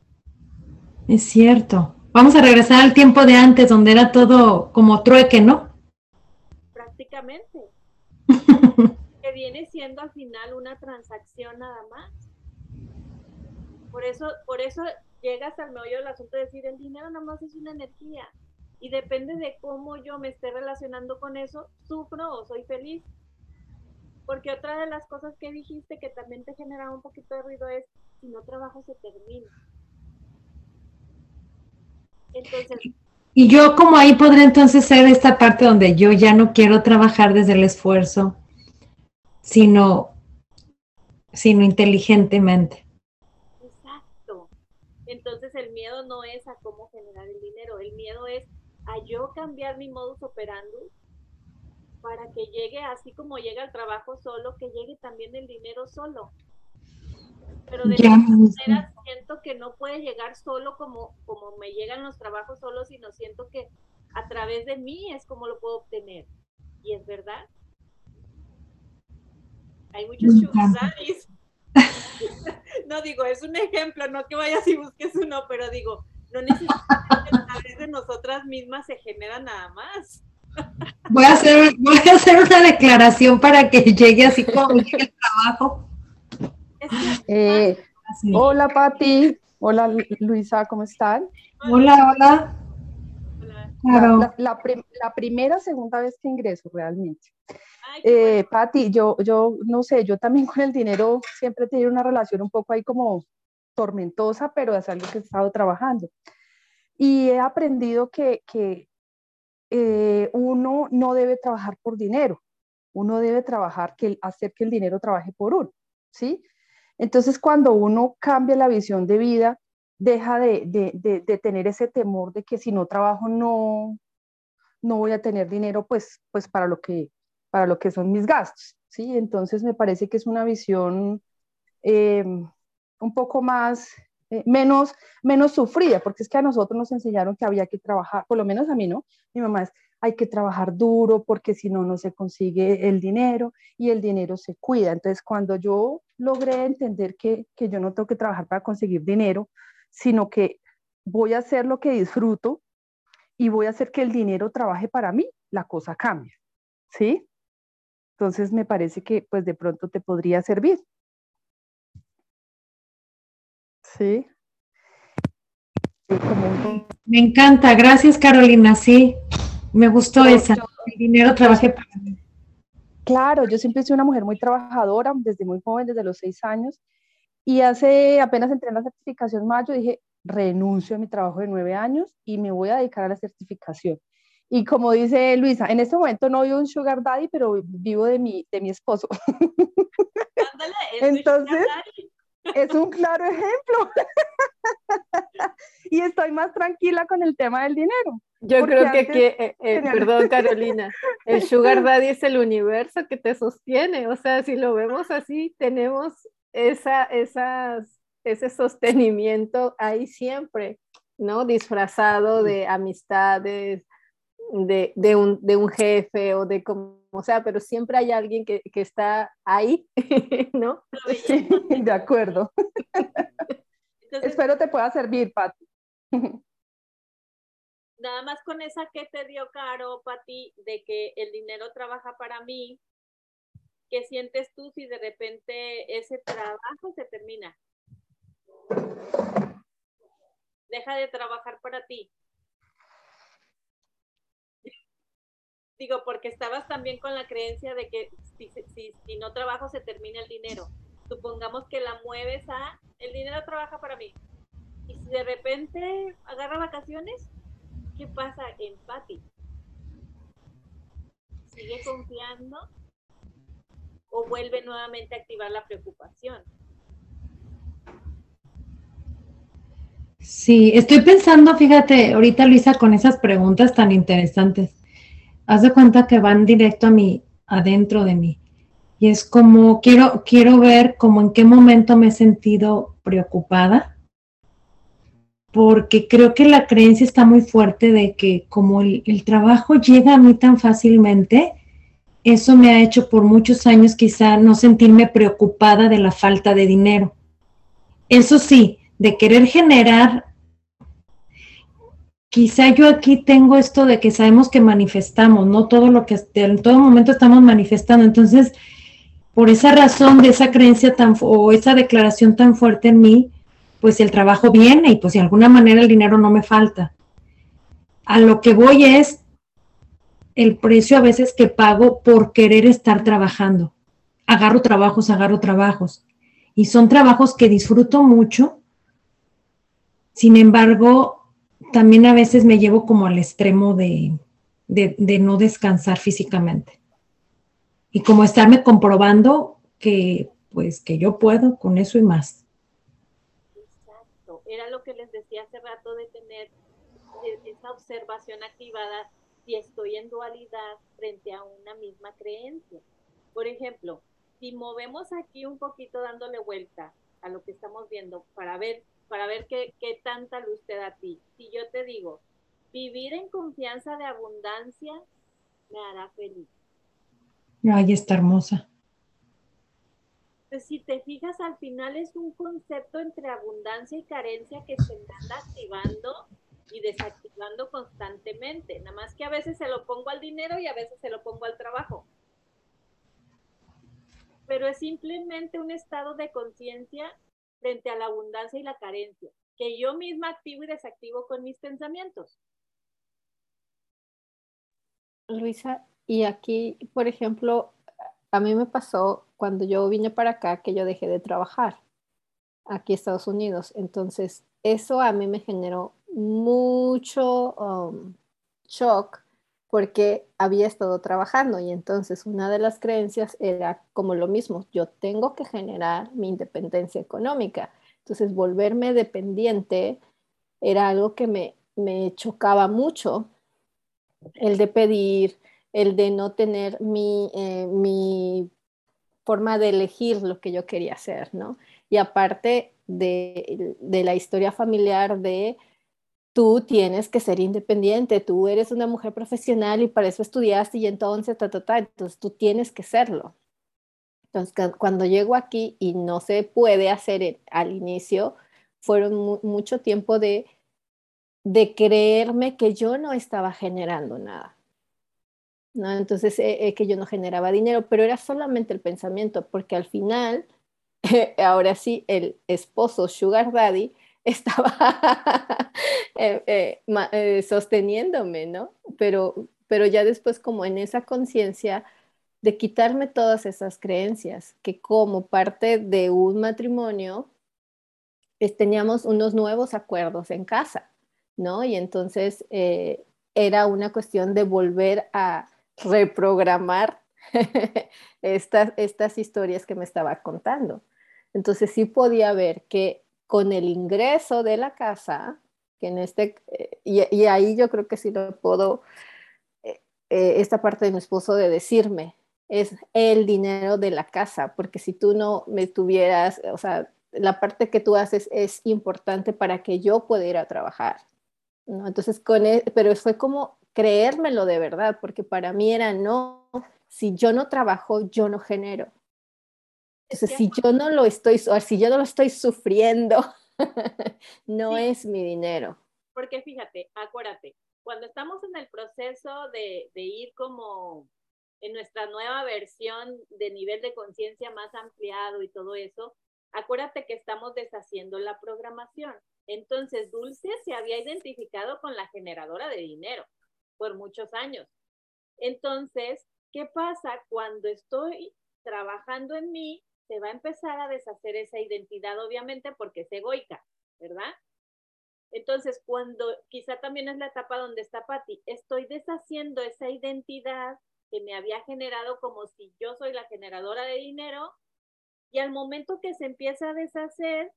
Es cierto. Vamos a regresar al tiempo de antes, donde era todo como trueque, ¿no? Prácticamente. *laughs* que viene siendo al final una transacción nada más. Por eso, por eso llegas al meollo del asunto de decir, el dinero nada más es una energía. Y depende de cómo yo me esté relacionando con eso, sufro o soy feliz. Porque otra de las cosas que dijiste que también te generaba un poquito de ruido es, si no trabajo se termina. Entonces... Y yo como ahí podré entonces ser esta parte donde yo ya no quiero trabajar desde el esfuerzo, sino, sino inteligentemente. Exacto. Entonces el miedo no es a cómo generar el dinero, el miedo es a yo cambiar mi modus operandi para que llegue así como llega el trabajo solo, que llegue también el dinero solo. Pero de alguna manera siento que no puede llegar solo como, como me llegan los trabajos solos, sino siento que a través de mí es como lo puedo obtener. Y es verdad. Hay muchos sugar *laughs* no digo, es un ejemplo, no que vayas y busques uno, pero digo, no necesariamente a través de nosotras mismas se genera nada más. Voy a hacer, voy a hacer una declaración para que llegue así como el trabajo. Eh, hola Pati, hola Luisa, ¿cómo están? Hola, hola. La, la, primera, segunda vez que ingreso realmente. Eh, Pati, yo, yo no sé, yo también con el dinero siempre he tenido una relación un poco ahí como tormentosa, pero es algo que he estado trabajando. Y he aprendido que, que eh, uno no debe trabajar por dinero, uno debe trabajar, que, hacer que el dinero trabaje por uno, ¿sí? Entonces, cuando uno cambia la visión de vida, deja de, tener ese temor de que si no trabajo no, no voy a tener dinero, pues, pues para, lo que, para lo que son mis gastos, ¿sí? Entonces, me parece que es una visión eh, un poco más, eh, menos, menos sufrida, porque es que a nosotros nos enseñaron que había que trabajar, por lo menos a mí, ¿no? Mi mamá es, hay que trabajar duro porque si no, no se consigue el dinero y el dinero se cuida. Entonces, cuando yo logré entender que, que yo no tengo que trabajar para conseguir dinero, sino que voy a hacer lo que disfruto y voy a hacer que el dinero trabaje para mí, la cosa cambia, ¿sí? Entonces me parece que pues de pronto te podría servir. Sí. Me encanta, gracias Carolina, sí, me gustó esa. El dinero trabaje para mí. Claro, yo siempre soy una mujer muy trabajadora, desde muy joven, desde los seis años, y hace apenas entré en la certificación mayo, dije, renuncio a mi trabajo de nueve años y me voy a dedicar a la certificación. Y como dice Luisa, en este momento no vivo un sugar daddy, pero vivo de mi, de mi esposo. *laughs* Ándale, Entonces, es un claro ejemplo. *laughs* y estoy más tranquila con el tema del dinero. Yo creo que, que eh, eh, perdón *laughs* Carolina, el sugar daddy es el universo que te sostiene. O sea, si lo vemos así, tenemos esa, esas, ese sostenimiento ahí siempre, ¿no? Disfrazado de amistades, de, de, un, de un jefe o de como sea, pero siempre hay alguien que, que está ahí, *laughs* ¿no? Sí, *laughs* de acuerdo. Espero te pueda servir, Pati. *laughs* Nada más con esa que te dio Caro, Pati, de que el dinero trabaja para mí, ¿qué sientes tú si de repente ese trabajo se termina? Deja de trabajar para ti. Digo, porque estabas también con la creencia de que si, no trabajo se termina el dinero. Supongamos que la mueves a, el dinero trabaja para mí. Y si de repente agarra vacaciones, ¿qué pasa en Patti? ¿Sigue confiando? ¿O vuelve nuevamente a activar la preocupación? Sí, estoy pensando, fíjate, ahorita Luisa, con esas preguntas tan interesantes haz de cuenta que van directo a mí, adentro de mí. Y es como, quiero, quiero ver como en qué momento me he sentido preocupada, porque creo que la creencia está muy fuerte de que como el, el trabajo llega a mí tan fácilmente, eso me ha hecho por muchos años quizá no sentirme preocupada de la falta de dinero. Eso sí, de querer generar quizá yo aquí tengo esto de que sabemos que manifestamos, no todo lo que en todo momento estamos manifestando. Entonces, por esa razón de esa creencia tan o esa declaración tan fuerte en mí, pues el trabajo viene y pues de alguna manera el dinero no me falta. A lo que voy es el precio a veces que pago por querer estar trabajando. Agarro trabajos, agarro trabajos. Y son trabajos que disfruto mucho. Sin embargo, también a veces me llevo como al extremo de, no descansar físicamente. Y como estarme comprobando que pues que yo puedo con eso y más. Exacto. Era lo que les decía hace rato de tener esa observación activada si estoy en dualidad frente a una misma creencia. Por ejemplo, si movemos aquí un poquito dándole vuelta a lo que estamos viendo para ver para ver qué, qué tanta luz te da a ti. Si yo te digo, vivir en confianza de abundancia me hará feliz. Ay, está hermosa. Pues si te fijas, al final es un concepto entre abundancia y carencia que se anda activando y desactivando constantemente. Nada más que a veces se lo pongo al dinero y a veces se lo pongo al trabajo. Pero es simplemente un estado de conciencia frente a la abundancia y la carencia, que yo misma activo y desactivo con mis pensamientos. Luisa, y aquí, por ejemplo, a mí me pasó cuando yo vine para acá que yo dejé de trabajar aquí en Estados Unidos. Entonces, eso a mí me generó mucho um, shock porque había estado trabajando y entonces una de las creencias era como lo mismo, yo tengo que generar mi independencia económica. Entonces, volverme dependiente era algo que me, me chocaba mucho, el de pedir, el de no tener mi, eh, mi forma de elegir lo que yo quería hacer, ¿no? Y aparte de, de la historia familiar de tú tienes que ser independiente, tú eres una mujer profesional y para eso estudiaste y entonces, ta, ta, ta, entonces tú tienes que serlo. Entonces, cuando llego aquí y no se puede hacer al inicio, fueron mucho tiempo de, de creerme que yo no estaba generando nada. ¿no? Entonces, eh, eh, que yo no generaba dinero, pero era solamente el pensamiento, porque al final, *laughs* ahora sí, el esposo Sugar Daddy estaba *laughs* eh, eh, sosteniéndome, ¿no? Pero, pero ya después como en esa conciencia de quitarme todas esas creencias, que como parte de un matrimonio teníamos unos nuevos acuerdos en casa, ¿no? Y entonces eh, era una cuestión de volver a reprogramar *laughs* estas, estas historias que me estaba contando. Entonces sí podía ver que con el ingreso de la casa, que en este, eh, y, ahí yo creo que sí lo puedo, eh, eh, esta parte de mi esposo de decirme, es el dinero de la casa, porque si tú no me tuvieras, o sea, la parte que tú haces es importante para que yo pueda ir a trabajar. ¿no? Entonces, con e, pero fue como creérmelo de verdad, porque para mí era no, si yo no trabajo, yo no genero. Si yo no lo estoy, si yo no lo estoy sufriendo, *laughs* no es mi dinero. Porque fíjate, acuérdate, cuando estamos en el proceso de, de ir como en nuestra nueva versión de nivel de conciencia más ampliado y todo eso, acuérdate que estamos deshaciendo la programación. Entonces, Dulce se había identificado con la generadora de dinero por muchos años. Entonces, ¿qué pasa cuando estoy trabajando en mí? Se va a empezar a deshacer esa identidad, obviamente, porque es egoica, ¿verdad? Entonces, cuando quizá también es la etapa donde está Patti, estoy deshaciendo esa identidad que me había generado como si yo soy la generadora de dinero, y al momento que se empieza a deshacer,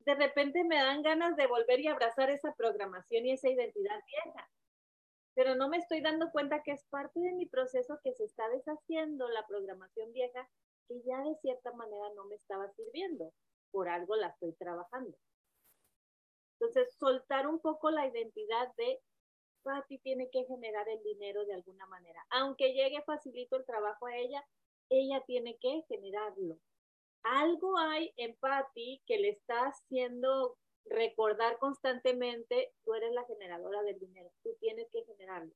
de repente me dan ganas de volver y abrazar esa programación y esa identidad vieja. Pero no me estoy dando cuenta que es parte de mi proceso que se está deshaciendo la programación vieja que ya de cierta manera no me estaba sirviendo. Por algo la estoy trabajando. Entonces, soltar un poco la identidad de Patti tiene que generar el dinero de alguna manera. Aunque llegue facilito el trabajo a ella, ella tiene que generarlo. Algo hay en Patti que le está haciendo recordar constantemente, tú eres la generadora del dinero, tú tienes que generarlo.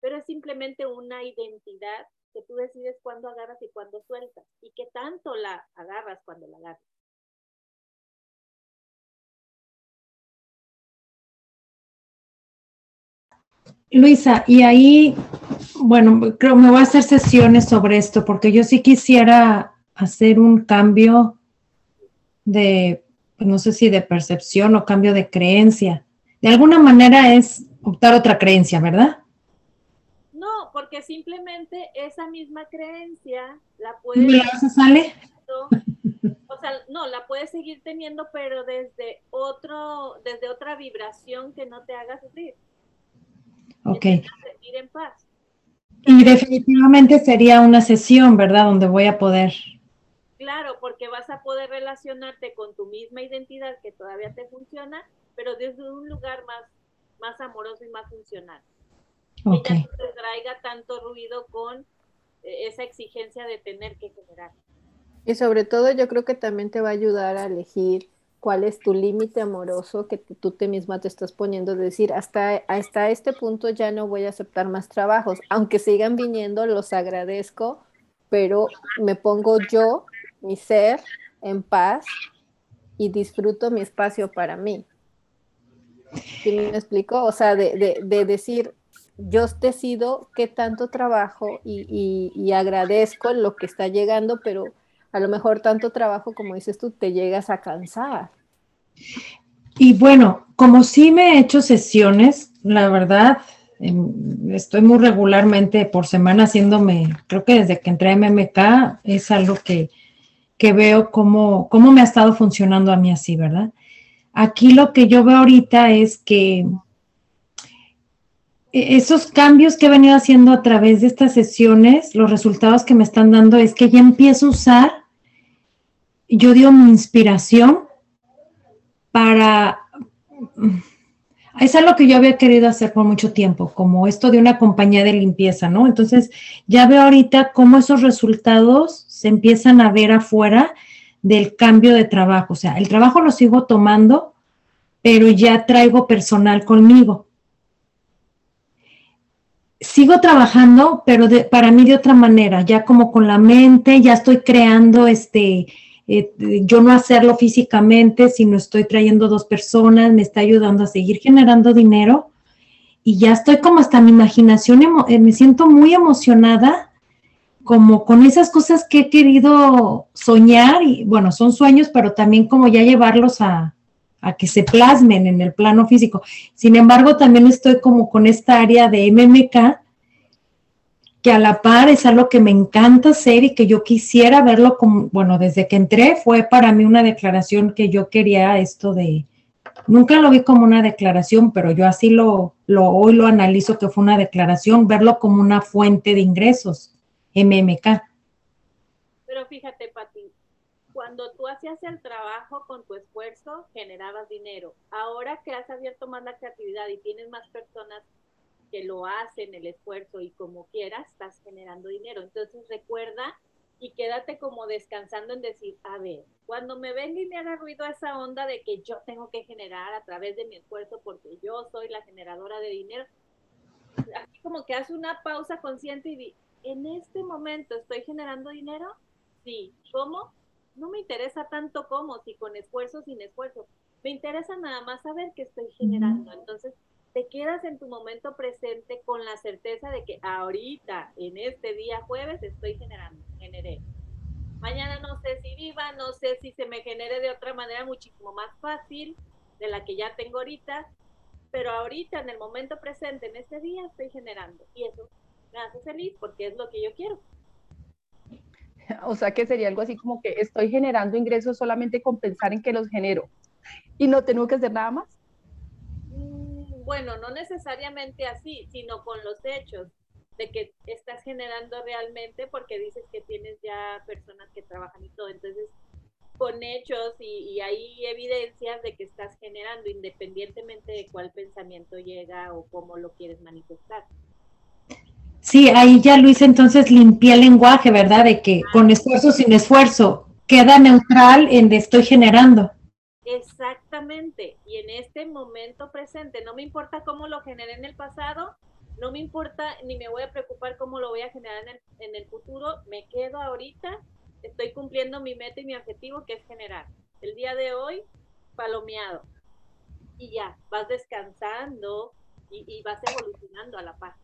Pero es simplemente una identidad que tú decides cuándo agarras y cuándo sueltas y qué tanto la agarras cuando la agarras. Luisa, y ahí, bueno, creo me voy a hacer sesiones sobre esto porque yo sí quisiera hacer un cambio de, pues, no sé si de percepción o cambio de creencia. De alguna manera es optar otra creencia, ¿verdad? Porque simplemente esa misma creencia la puedes... sale? O sea, no, la puedes seguir teniendo, pero desde otro, desde otra vibración que no te haga sufrir. Ok. Ir en paz. Y definitivamente sería una sesión, ¿verdad? Donde voy a poder. Claro, porque vas a poder relacionarte con tu misma identidad que todavía te funciona, pero desde un lugar más, más amoroso y más funcional. Okay. Ella no te traiga tanto ruido con eh, esa exigencia de tener que generar. Y sobre todo yo creo que también te va a ayudar a elegir cuál es tu límite amoroso que tú te misma te estás poniendo, de decir, hasta, hasta este punto ya no voy a aceptar más trabajos, aunque sigan viniendo, los agradezco, pero me pongo yo, mi ser, en paz y disfruto mi espacio para mí. ¿Sí me explico? O sea, de, de, decir, yo decido qué tanto trabajo y, agradezco lo que está llegando, pero a lo mejor tanto trabajo, como dices tú, te llegas a cansar. Y bueno, como sí me he hecho sesiones, la verdad, em, estoy muy regularmente por semana haciéndome, creo que desde que entré a MMK es algo que, que veo cómo, cómo me ha estado funcionando a mí así, ¿verdad? Aquí lo que yo veo ahorita es que esos cambios que he venido haciendo a través de estas sesiones, los resultados que me están dando es que ya empiezo a usar yo dio mi inspiración para... Es algo que yo había querido hacer por mucho tiempo, como esto de una compañía de limpieza, ¿no? Entonces, ya veo ahorita cómo esos resultados se empiezan a ver afuera del cambio de trabajo. O sea, el trabajo lo sigo tomando, pero ya traigo personal conmigo. Sigo trabajando, pero para mí de otra manera, ya como con la mente, ya estoy creando este, eh, yo no hacerlo físicamente, sino estoy trayendo dos personas, me está ayudando a seguir generando dinero. Y ya estoy como hasta mi imaginación, eh, me siento muy emocionada como con esas cosas que he querido soñar y bueno, son sueños, pero también como ya llevarlos a, a que se plasmen en el plano físico. Sin embargo, también estoy como con esta área de MMK que a la par es algo que me encanta hacer y que yo quisiera verlo como, bueno, desde que entré fue para mí una declaración que yo quería esto de, nunca lo vi como una declaración, pero yo así lo, lo hoy lo analizo que fue una declaración, verlo como una fuente de ingresos, MMK. Pero fíjate, Pati, cuando tú hacías el trabajo con tu esfuerzo, generabas dinero. Ahora que has abierto más la creatividad y tienes más personas que lo hacen el esfuerzo y como quieras, estás generando dinero. Entonces recuerda y quédate como descansando en decir, a ver, cuando me venga y me haga ruido esa onda de que yo tengo que generar a través de mi esfuerzo porque yo soy la generadora de dinero, así como que haz una pausa consciente y di, en este momento estoy generando dinero, sí, ¿cómo? No me interesa tanto cómo, si con esfuerzo, o sin esfuerzo, me interesa nada más saber que estoy generando. Entonces, te quedas en tu momento presente con la certeza de que ahorita, en este día jueves, estoy generando, generé. Mañana no sé si viva, no sé si se me genere de otra manera muchísimo más fácil de la que ya tengo ahorita, pero ahorita, en el momento presente, en este día, estoy generando. Y eso me hace feliz porque es lo que yo quiero. *laughs* O sea que sería algo así como que estoy generando ingresos solamente con pensar en que los genero y no tengo que hacer nada más bueno, no necesariamente así, sino con los hechos de que estás generando realmente porque dices que tienes ya personas que trabajan y todo. Entonces, con hechos y, hay evidencias de que estás generando independientemente de cuál pensamiento llega o cómo lo quieres manifestar. Sí, ahí ya Luis entonces limpié el lenguaje, ¿verdad? De que con esfuerzo sin esfuerzo queda neutral en de estoy generando. Exactamente. Y en este momento presente, no me importa cómo lo generé en el pasado, no me importa ni me voy a preocupar cómo lo voy a generar en el, en el futuro, me quedo ahorita, estoy cumpliendo mi meta y mi objetivo que es generar. El día de hoy, palomeado. Y ya, vas descansando y, y vas evolucionando a la paz.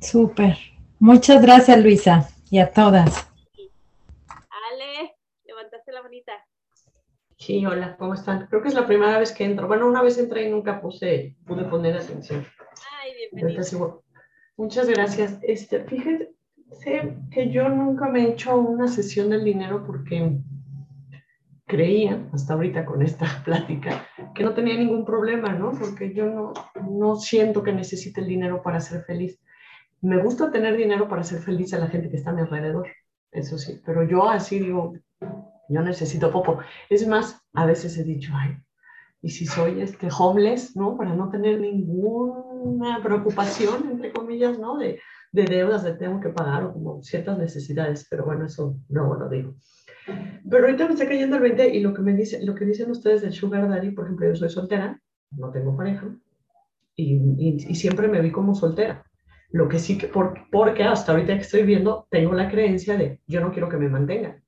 Súper. Muchas gracias, Luisa, y a todas. Ale, levantaste la manita. Sí, hola, ¿cómo están? Creo que es la primera vez que entro. Bueno, una vez entré y nunca puse, pude poner atención. Ay, bienvenido. Muchas gracias. Este, fíjense que yo nunca me he hecho una sesión del dinero porque creía, hasta ahorita con esta *laughs* plática, que no tenía ningún problema, ¿no? Porque yo no, no siento que necesite el dinero para ser feliz. Me gusta tener dinero para ser feliz a la gente que está a mi alrededor, eso sí, pero yo así digo, yo necesito popo. Es más, a veces he dicho, ay, y si soy este, homeless, ¿no? Para no tener ninguna preocupación, entre comillas, ¿no? De, de deudas de tengo que pagar o como ciertas necesidades, pero bueno, eso no lo digo. Pero ahorita me está cayendo el 20 y lo que, me dice, lo que dicen ustedes del sugar daddy, por ejemplo, yo soy soltera, no tengo pareja y, y, siempre me vi como soltera. Lo que sí que, por, porque hasta ahorita que estoy viendo, tengo la creencia de yo no quiero que me mantengan.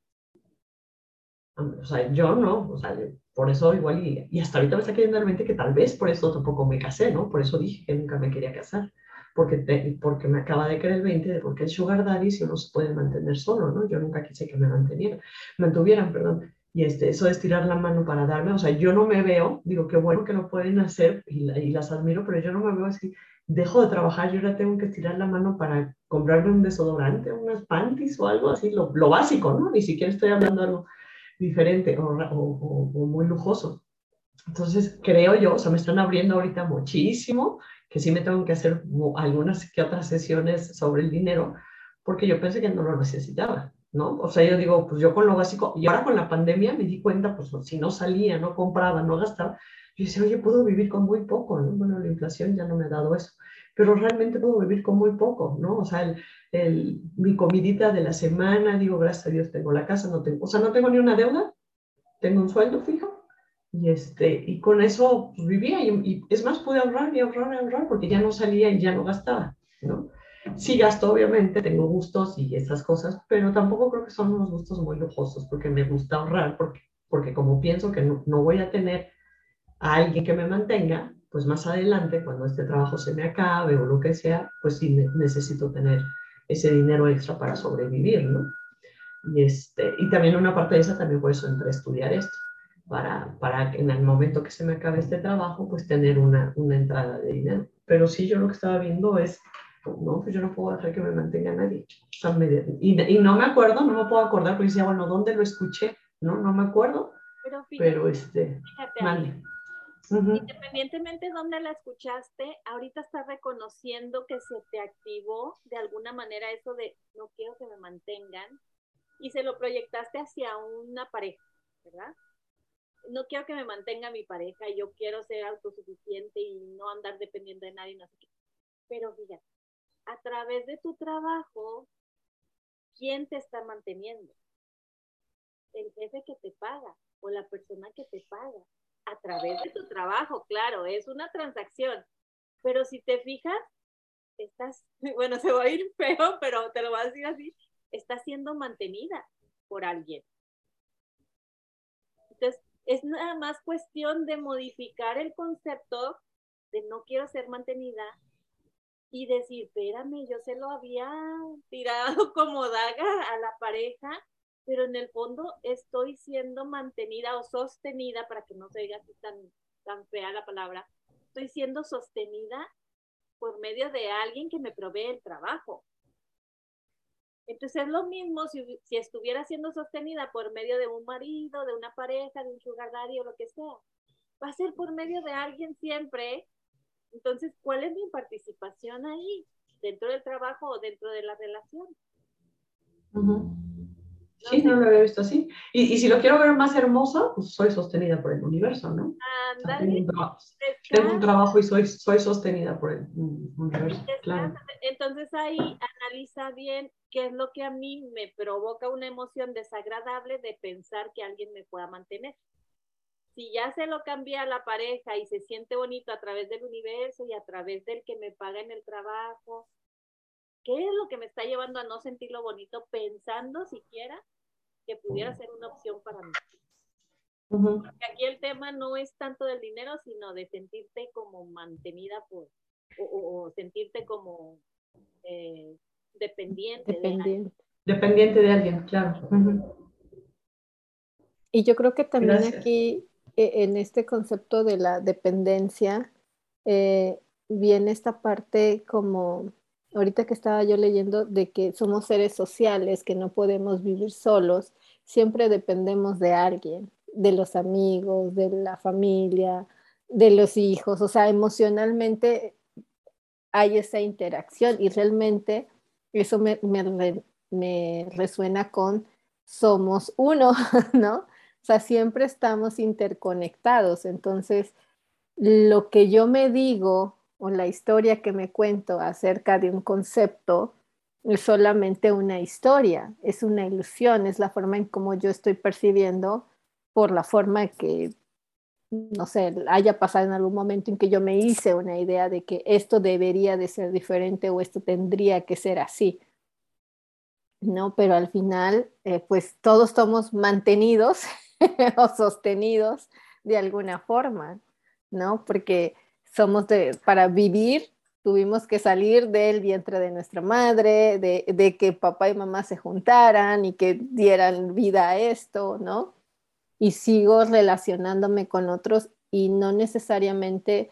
O sea, yo no, o sea, por eso igual, y, y hasta ahorita me está cayendo el 20 que tal vez por eso tampoco me casé, ¿no? Por eso dije que nunca me quería casar porque, porque me acaba de caer el 20 de por qué el sugar daddy si uno se puede mantener solo, ¿no? Yo nunca quise que me mantuvieran, mantuvieran, perdón. Y este, eso de estirar la mano para darme, o sea, yo no me veo, digo, qué bueno que lo pueden hacer y, y las admiro, pero yo no me veo así, dejo de trabajar, yo ahora tengo que estirar la mano para comprarme un desodorante, unas panties o algo así, lo, lo básico, ¿no? Ni siquiera estoy hablando de algo diferente o, o, o, muy lujoso. Entonces, creo yo, o sea, me están abriendo ahorita muchísimo que sí me tengo que hacer algunas que otras sesiones sobre el dinero, porque yo pensé que no lo necesitaba, ¿no? O sea, yo digo, pues yo con lo básico, y ahora con la pandemia me di cuenta, pues si no salía, no compraba, no gastaba, yo decía, oye, puedo vivir con muy poco, ¿no? Bueno, la inflación ya no me ha dado eso, pero realmente puedo vivir con muy poco, ¿no? O sea, el, el, mi comidita de la semana, digo, gracias a Dios tengo la casa, no tengo, o sea, no tengo ni una deuda, tengo un sueldo fijo, y, este, y con eso pues, vivía y, es más, pude ahorrar y ahorrar y ahorrar porque ya no salía y ya no gastaba, ¿no? Sí gasto, obviamente, tengo gustos y esas cosas, pero tampoco creo que son unos gustos muy lujosos porque me gusta ahorrar, porque, porque como pienso que no, no voy a tener a alguien que me mantenga, pues más adelante, cuando este trabajo se me acabe o lo que sea, pues sí necesito tener ese dinero extra para sobrevivir, ¿no? Y, este, y también una parte de esa también por eso entré a estudiar esto para, para en el momento que se me acabe este trabajo, pues tener una, una entrada de dinero. Pero sí, yo lo que estaba viendo es, no, pues yo no puedo hacer que me mantenga nadie. y, y, no me acuerdo, no me puedo acordar, porque decía, bueno, ¿dónde lo escuché? No, no me acuerdo. Pero, pero este, fíjate, Independientemente de dónde la escuchaste, ahorita estás reconociendo que se te activó de alguna manera eso de no quiero que me mantengan y se lo proyectaste hacia una pareja, ¿verdad? no quiero que me mantenga mi pareja, yo quiero ser autosuficiente y no andar dependiendo de nadie, no sé qué. Pero fíjate, a través de tu trabajo, ¿quién te está manteniendo? El jefe que te paga o la persona que te paga. A través de tu trabajo, claro, es una transacción. Pero si te fijas, estás, *laughs* bueno, se va a ir feo, pero te lo voy a decir así, estás siendo mantenida por alguien. Entonces, es nada más cuestión de modificar el concepto de no quiero ser mantenida y decir, espérame, yo se lo había tirado *laughs* como daga a la pareja, pero en el fondo estoy siendo mantenida o sostenida, para que no se diga así tan, tan fea la palabra, estoy siendo sostenida por medio de alguien que me provee el trabajo. Entonces es lo mismo si, si, estuviera siendo sostenida por medio de un marido, de una pareja, de un sugar daddy o lo que sea. Va a ser por medio de alguien siempre. Entonces, ¿cuál es mi participación ahí? ¿Dentro del trabajo o dentro de la relación? Sí, no lo había visto así. Y, y, si lo quiero ver más hermoso, pues soy sostenida por el universo, ¿no? Tengo, un trabajo, tengo un trabajo y soy, soy sostenida por el universo. Claro. Entonces ahí analiza bien qué es lo que a mí me provoca una emoción desagradable de pensar que alguien me pueda mantener. Si ya se lo cambia a la pareja y se siente bonito a través del universo y a través del que me paga en el trabajo, ¿qué es lo que me está llevando a no sentirlo bonito pensando siquiera que pudiera ser una opción para mí? Porque aquí el tema no es tanto del dinero, sino de sentirte como mantenida por, o, sentirte como eh, dependiente. Dependiente. De dependiente de alguien, claro. Y yo creo que también aquí, e, en este concepto de la dependencia, eh, viene esta parte como, ahorita que estaba yo leyendo, de que somos seres sociales, que no podemos vivir solos, siempre dependemos de alguien, de los amigos, de la familia, de los hijos, o sea, emocionalmente hay esa interacción y realmente eso me, me, resuena con somos uno, *laughs* ¿no? O sea, siempre estamos interconectados. Entonces, lo que yo me digo o la historia que me cuento acerca de un concepto es solamente una historia, es una ilusión, es la forma en cómo yo estoy percibiendo por la forma que, no sé, haya pasado en algún momento en que yo me hice una idea de que esto debería de ser diferente o esto tendría que ser así. ¿no? Pero al final, eh, pues todos somos mantenidos *laughs* o sostenidos de alguna forma, ¿no? Porque somos de, para vivir, tuvimos que salir del vientre de nuestra madre, de, de, que papá y mamá se juntaran y que dieran vida a esto, ¿no? Y sigo relacionándome con otros y no necesariamente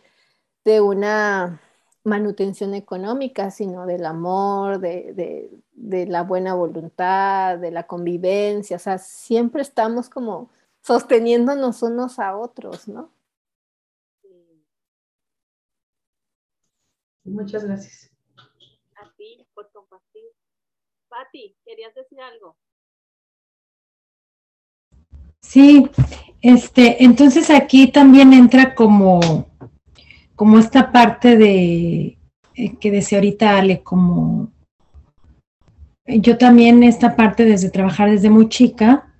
de una manutención económica, sino del amor, de, la buena voluntad, de la convivencia. O sea, siempre estamos como sosteniéndonos unos a otros, ¿no? Muchas gracias. A ti por compartir. Patti, ¿querías decir algo? Sí, este, entonces aquí también entra como como esta parte de eh, que decía ahorita Ale, como yo también esta parte desde trabajar desde muy chica,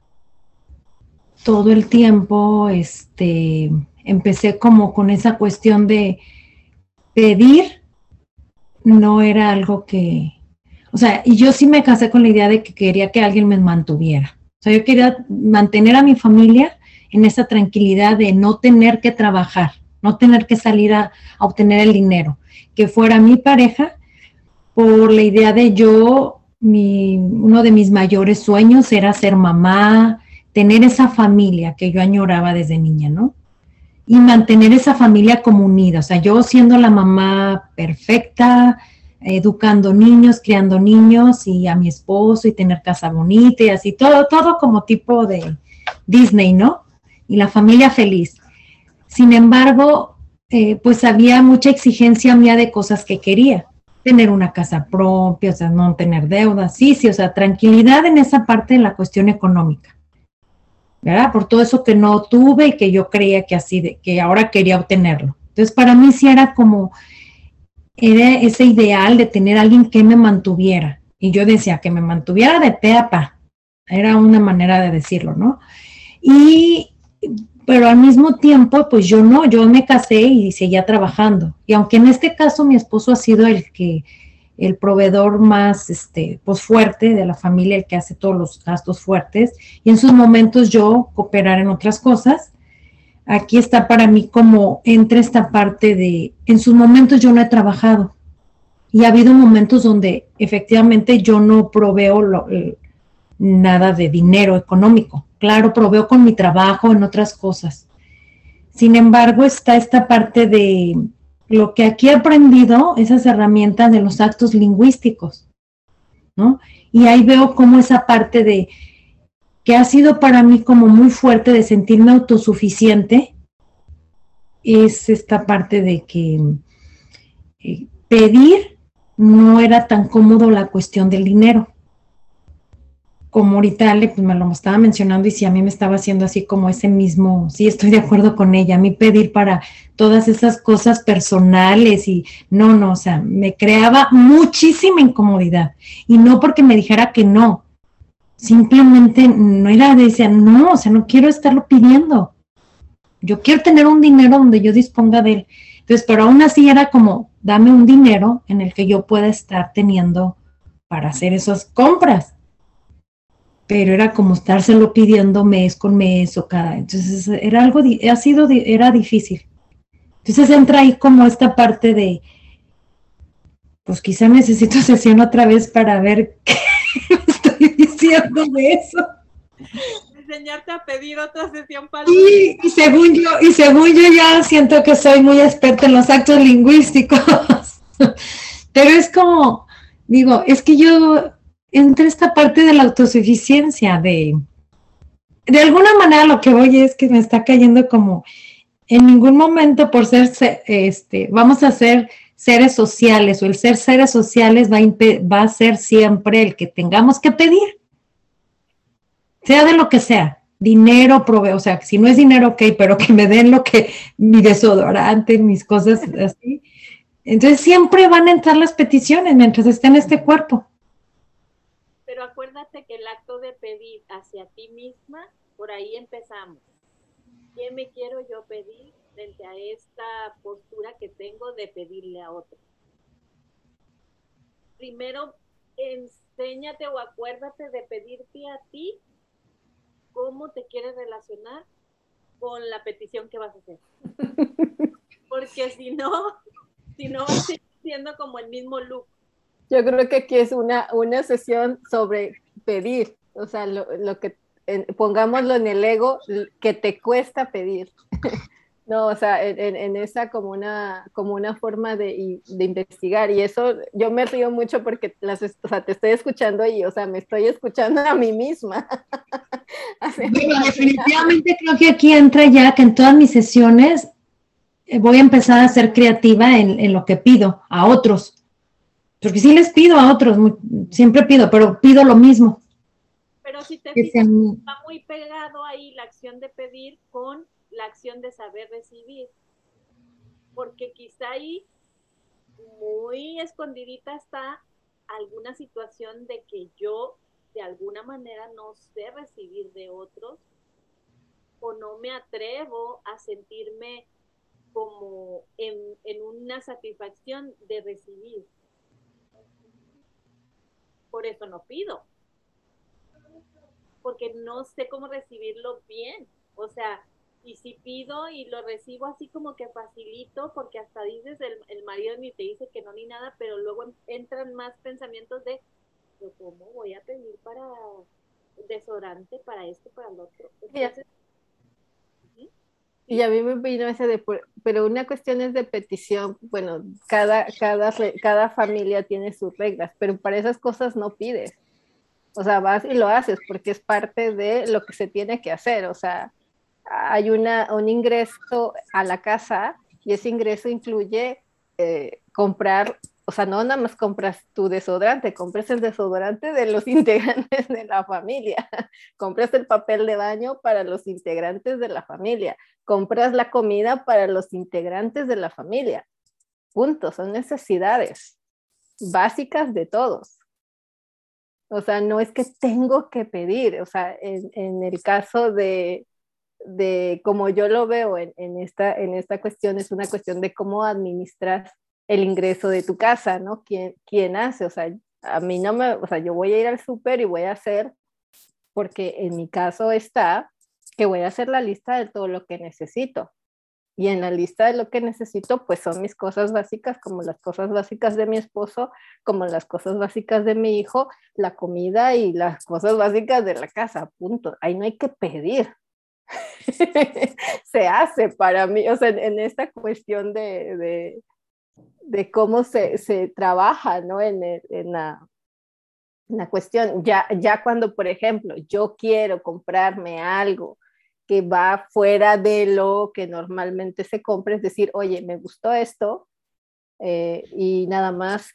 todo el tiempo, este, empecé como con esa cuestión de pedir, no era algo que, o sea, y yo sí me casé con la idea de que quería que alguien me mantuviera. O sea, yo quería mantener a mi familia en esa tranquilidad de no tener que trabajar no tener que salir a, obtener el dinero, que fuera mi pareja por la idea de yo, mi, uno de mis mayores sueños era ser mamá, tener esa familia que yo añoraba desde niña, ¿no? Y mantener esa familia como unida, o sea, yo siendo la mamá perfecta, educando niños, criando niños y a mi esposo y tener casa bonita y así, todo, todo como tipo de Disney, ¿no? Y la familia feliz. Sin embargo, eh, pues había mucha exigencia mía de cosas que quería. Tener una casa propia, o sea, no tener deudas, sí, sí, o sea, tranquilidad en esa parte de la cuestión económica. ¿Verdad? Por todo eso que no tuve y que yo creía que así, de, que ahora quería obtenerlo. Entonces, para mí sí era como, era ese ideal de tener a alguien que me mantuviera. Y yo decía que me mantuviera de pe a pa. Era una manera de decirlo, ¿no? Y pero al mismo tiempo, pues yo no, yo me casé y seguía trabajando. Y aunque en este caso mi esposo ha sido el que, el proveedor más, este, pues fuerte de la familia, el que hace todos los gastos fuertes, y en sus momentos yo cooperar en otras cosas, aquí está para mí como entre esta parte de, en sus momentos yo no he trabajado. Y ha habido momentos donde efectivamente yo no proveo nada de dinero económico. Claro, proveo con mi trabajo en otras cosas. Sin embargo, está esta parte de lo que aquí he aprendido, esas herramientas de los actos lingüísticos, ¿no? Y ahí veo como esa parte de que ha sido para mí como muy fuerte de sentirme autosuficiente, es esta parte de que eh, pedir no era tan cómodo la cuestión del dinero como ahorita Ale pues me lo estaba mencionando y si a mí me estaba haciendo así como ese mismo, sí estoy de acuerdo con ella, a mí pedir para todas esas cosas personales y no, no, o sea, me creaba muchísima incomodidad y no porque me dijera que no, simplemente no era, decía, no, o sea, no quiero estarlo pidiendo, yo quiero tener un dinero donde yo disponga de él. Entonces, pero aún así era como, dame un dinero en el que yo pueda estar teniendo para hacer esas compras pero era como estárselo pidiendo mes con mes o cada, entonces era algo, ha sido, era difícil. Entonces entra ahí como esta parte de, pues quizá necesito *laughs* sesión otra vez para ver *laughs* qué estoy diciendo de eso. Enseñarte a pedir otra sesión para... Y, y según yo, y según yo ya siento que soy muy experta en los actos lingüísticos, *laughs* pero es como, digo, es que yo entre esta parte de la autosuficiencia, de, de alguna manera lo que voy es que me está cayendo como en ningún momento por ser, este, vamos a ser seres sociales o el ser seres sociales va a, va a ser siempre el que tengamos que pedir, sea de lo que sea, dinero, prove o sea, si no es dinero, ok, pero que me den lo que, mi desodorante, mis cosas así. Entonces siempre van a entrar las peticiones mientras esté en este cuerpo. Pero acuérdate que el acto de pedir hacia ti misma, por ahí empezamos. ¿Qué me quiero yo pedir frente a esta postura que tengo de pedirle a otro? Primero, enséñate o acuérdate de pedirte a ti cómo te quieres relacionar con la petición que vas a hacer. *laughs* Porque si no, si no vas siendo como el mismo look. Yo creo que aquí es una, una sesión sobre pedir, o sea, lo, lo que pongámoslo en el ego, que te cuesta pedir. *laughs* No, o sea, en, en, esa como una, como una forma de, de, investigar. Y eso yo me río mucho porque las, o sea, te estoy escuchando y, o sea, me estoy escuchando a mí misma. *laughs* bueno, definitivamente creo que aquí entra ya que en todas mis sesiones eh, voy a empezar a ser creativa en, en, lo que pido a otros. Porque sí les pido a otros, siempre pido, pero pido lo mismo. Pero si te fijas, está muy pegado ahí la acción de pedir con la acción de saber recibir. Porque quizá ahí muy escondidita está alguna situación de que yo de alguna manera no sé recibir de otros o no me atrevo a sentirme como en, en una satisfacción de recibir. Por eso no pido. Porque no sé cómo recibirlo bien. O sea, y si pido y lo recibo así como que facilito, porque hasta dices, el, el marido ni te dice que no ni nada, pero luego entran más pensamientos de, ¿cómo voy a pedir para desodorante, para esto, para el otro? Y a mí me vino ese de, pero una cuestión es de petición, bueno, cada, cada, cada familia tiene sus reglas, pero para esas cosas no pides. O sea, vas y lo haces porque es parte de lo que se tiene que hacer. O sea, hay una, un ingreso a la casa y ese ingreso incluye eh, comprar, o sea, no nada más compras tu desodorante, compras el desodorante de los *laughs* integrantes de la familia, compras el papel de baño para los integrantes de la familia, compras la comida para los integrantes de la familia. Punto, son necesidades básicas de todos. O sea, no es que tengo que pedir, o sea, en el caso de, de como yo lo veo en, esta, en esta cuestión, es una cuestión de cómo administras el ingreso de tu casa, ¿no? ¿Quién, quién hace? O sea, a mí no me, o sea, yo voy a ir al súper y voy a hacer, porque en mi caso está que voy a hacer la lista de todo lo que necesito. Y en la lista de lo que necesito, pues son mis cosas básicas, como las cosas básicas de mi esposo, como las cosas básicas de mi hijo, la comida y las cosas básicas de la casa, punto. Ahí no hay que pedir, *laughs* se hace para mí, o sea, en, esta cuestión de, de, de cómo se, se, trabaja, ¿no? En, en, la, en, la, cuestión, ya, ya cuando, por ejemplo, yo quiero comprarme algo que va fuera de lo que normalmente se compra, es decir, oye, me gustó esto eh, y nada más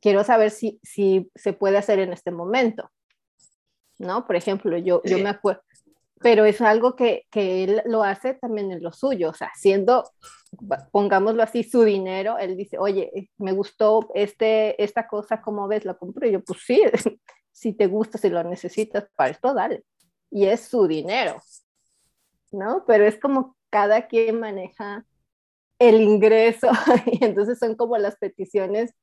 quiero saber si, si se puede hacer en este momento. ¿no? Por ejemplo, yo, yo me acuerdo, pero es algo que, que, él lo hace también en lo suyo, o sea, siendo, pongámoslo así, su dinero, él dice, oye, me gustó este, esta cosa, ¿cómo ves? La compro y yo, pues sí, *laughs* si te gusta, si lo necesitas para esto, dale. Y es su dinero, ¿no? Pero es como cada quien maneja el ingreso *laughs* y entonces son como las peticiones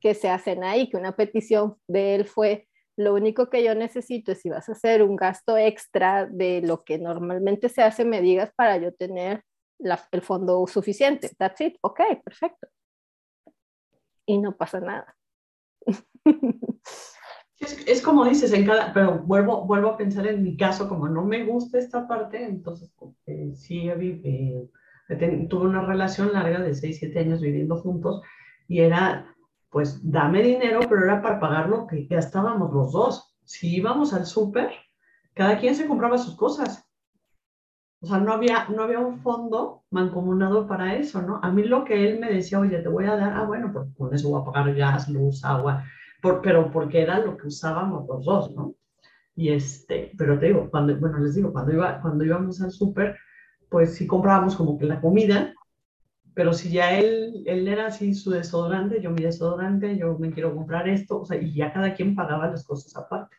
que se hacen ahí, que una petición de él fue, lo único que yo necesito es si vas a hacer un gasto extra de lo que normalmente se hace, me digas para yo tener el fondo suficiente. That's it. Ok, perfecto. Y no pasa nada. *laughs* Es, como dices, en cada, pero vuelvo, vuelvo a pensar en mi caso, como no me gusta esta parte, entonces eh, sí eh, tuve una relación larga de 6, 7 años viviendo juntos y era pues dame dinero, pero era para pagar lo que gastábamos los dos. Si íbamos al súper, cada quien se compraba sus cosas. O sea, no había, no había un fondo mancomunado para eso, ¿no? A mí lo que él me decía, oye, te voy a dar, ah, bueno, pues con eso voy a pagar gas, luz, agua, por, pero porque era lo que usábamos los dos, ¿no? Y este, pero te digo, cuando, bueno, les digo, cuando, iba, cuando íbamos al súper, pues sí comprábamos como que la comida, pero si ya él, él era así su desodorante, yo mi desodorante, yo me quiero comprar esto, o sea, y ya cada quien pagaba las cosas aparte.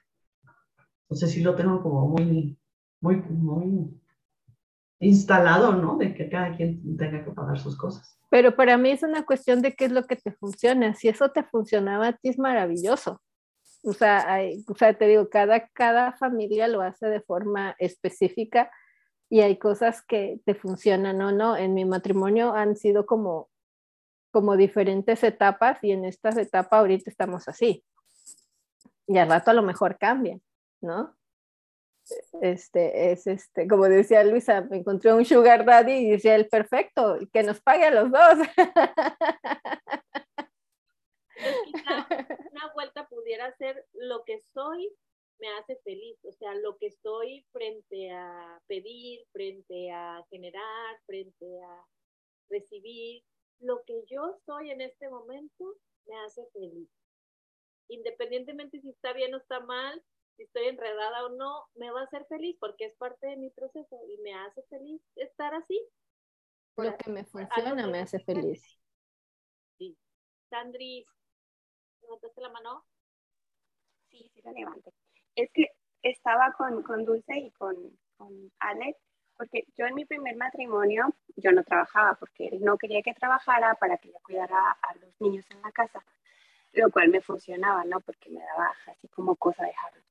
Entonces sí lo tengo como muy, muy, muy instalado, ¿no? De que cada quien tenga que pagar sus cosas. Pero para mí es una cuestión de qué es lo que te funciona. Si eso te funcionaba a ti es maravilloso. O sea, o sea te digo, cada, cada familia lo hace de forma específica y hay cosas que te funcionan o no. En mi matrimonio han sido como, como diferentes etapas y en esta etapa ahorita estamos así. Y al rato a lo mejor cambia, ¿no? este, es este, como decía Luisa, me encontré un sugar daddy y decía el perfecto, que nos pague a los dos. *laughs* una vuelta pudiera ser lo que soy me hace feliz, o sea, lo que estoy frente a pedir, frente a generar, frente a recibir, lo que yo soy en este momento me hace feliz. Independientemente si está bien o está mal, si estoy enredada o no, me va a hacer feliz porque es parte de mi proceso y me hace feliz estar así. Lo que me funciona me hace feliz. Sí. Sandri, ¿levantaste la mano? Sí, sí la levanté. Es que estaba con, con Dulce y con, con Alex, porque yo en mi primer matrimonio, yo no trabajaba porque él no quería que trabajara para que yo cuidara a los niños en la casa, lo cual me funcionaba, ¿no? Porque me daba así como cosa dejarlo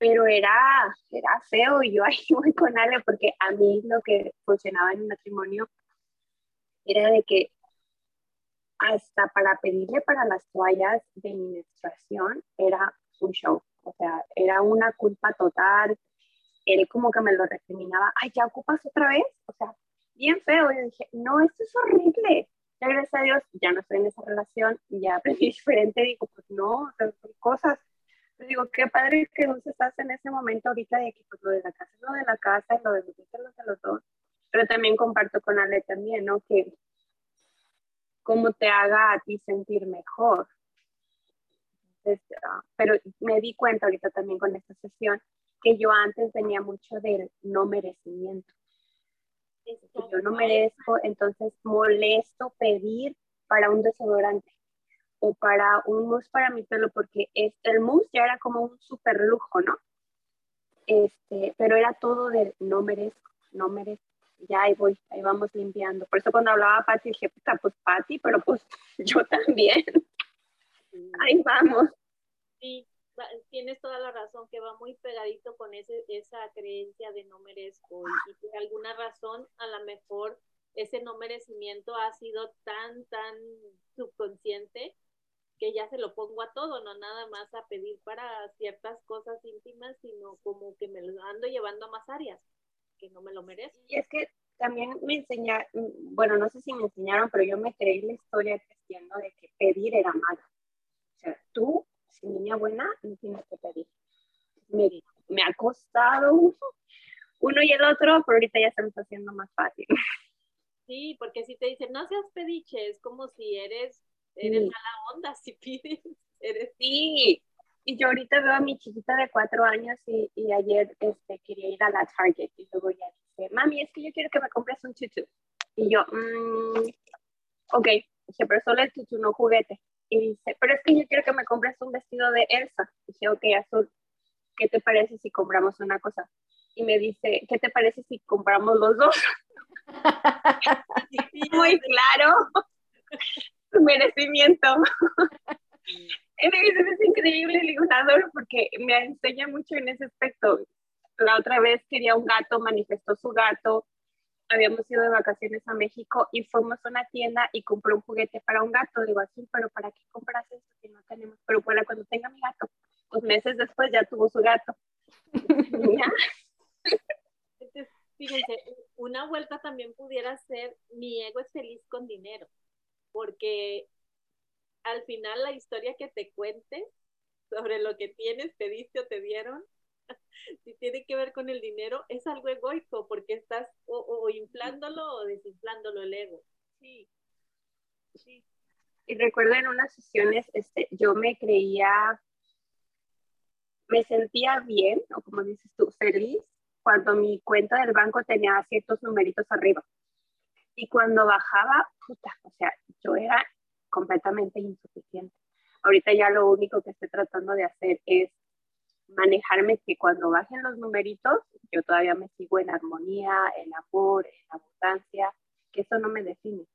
pero era, era feo y yo *laughs* ahí voy con Ale porque a mí lo que funcionaba en mi matrimonio era de que hasta para pedirle para las toallas de mi menstruación era un show, o sea, era una culpa total, él como que me lo recriminaba, ay, ya ocupas otra vez, o sea, bien feo, y dije, no, esto es horrible, ya gracias a Dios ya no estoy en esa relación, ya aprendí *laughs* diferente, digo, pues no, cosas digo, qué padre que vos estás en ese momento ahorita de que pues lo de la casa es lo de la casa, lo de los lo de los dos. Pero también comparto con Ale también, ¿no? Que cómo te haga a ti sentir mejor. Pero me di cuenta ahorita también con esta sesión que yo antes tenía mucho del no merecimiento. Que yo no merezco, entonces molesto pedir para un desodorante o para un mousse para mi pelo, porque es, el mousse ya era como un super lujo, ¿no? Este, pero era todo de no merezco, no merezco. Ya ahí voy, ahí vamos limpiando. Por eso cuando hablaba Patti dije, puta, pues Patti, pero pues *laughs* yo también. Ahí vamos. Sí, tienes toda la razón, que va muy pegadito con ese, esa creencia de no merezco y, y por alguna razón a lo mejor ese no merecimiento ha sido tan, tan subconsciente que ya se lo pongo a todo, no nada más a pedir para ciertas cosas íntimas, sino como que me lo ando llevando a más áreas, que no me lo merezco. Y es que también me enseñaron, bueno, no sé si me enseñaron, pero yo me creí la historia cristiana de que pedir era malo. O sea, tú, si niña buena, no tienes que pedir. Me, me ha costado uno y el otro, pero ahorita ya está haciendo más fácil. Sí, porque si te dicen, no seas pediche, es como si eres Eres mala onda *laughs* si pides. Eres... Sí, y yo ahorita veo a mi chiquita de cuatro años y, y, ayer este, quería ir a la Target y luego ya dice, mami, es que yo quiero que me compres un tutu. Y yo, mmm, ok, dije, pero solo el tutu, no juguete. Y dice, pero es que yo quiero que me compres un vestido de Elsa. Dije, ok, azul, ¿qué te parece si compramos una cosa? Y me dice, ¿qué te parece si compramos los dos? *laughs* *laughs* Muy claro *laughs* su merecimiento. es increíble el ilustrador porque me enseña mucho en ese aspecto. La otra vez quería un gato, manifestó su gato. Habíamos ido de vacaciones a México y fuimos a una tienda y compró un juguete para un gato. Digo así, pero ¿para qué compras eso si no tenemos? Pero bueno, cuando tenga mi gato, pues meses después ya tuvo su gato. *laughs* fíjense, una vuelta también pudiera ser mi ego es feliz con dinero porque al final la historia que te cuente sobre lo que tienes, pediste o te dieron, *laughs* si tiene que ver con el dinero, es algo egoico porque estás o, inflándolo o desinflándolo el ego. Sí, sí. Y recuerdo en unas sesiones, este, yo me creía, me sentía bien, o como dices tú, feliz, cuando mi cuenta del banco tenía ciertos numeritos arriba. Y cuando bajaba, puta, o sea, yo era completamente insuficiente. Ahorita ya lo único que estoy tratando de hacer es manejarme que cuando bajen los numeritos, yo todavía me sigo en armonía, en amor, en abundancia, que eso no me define.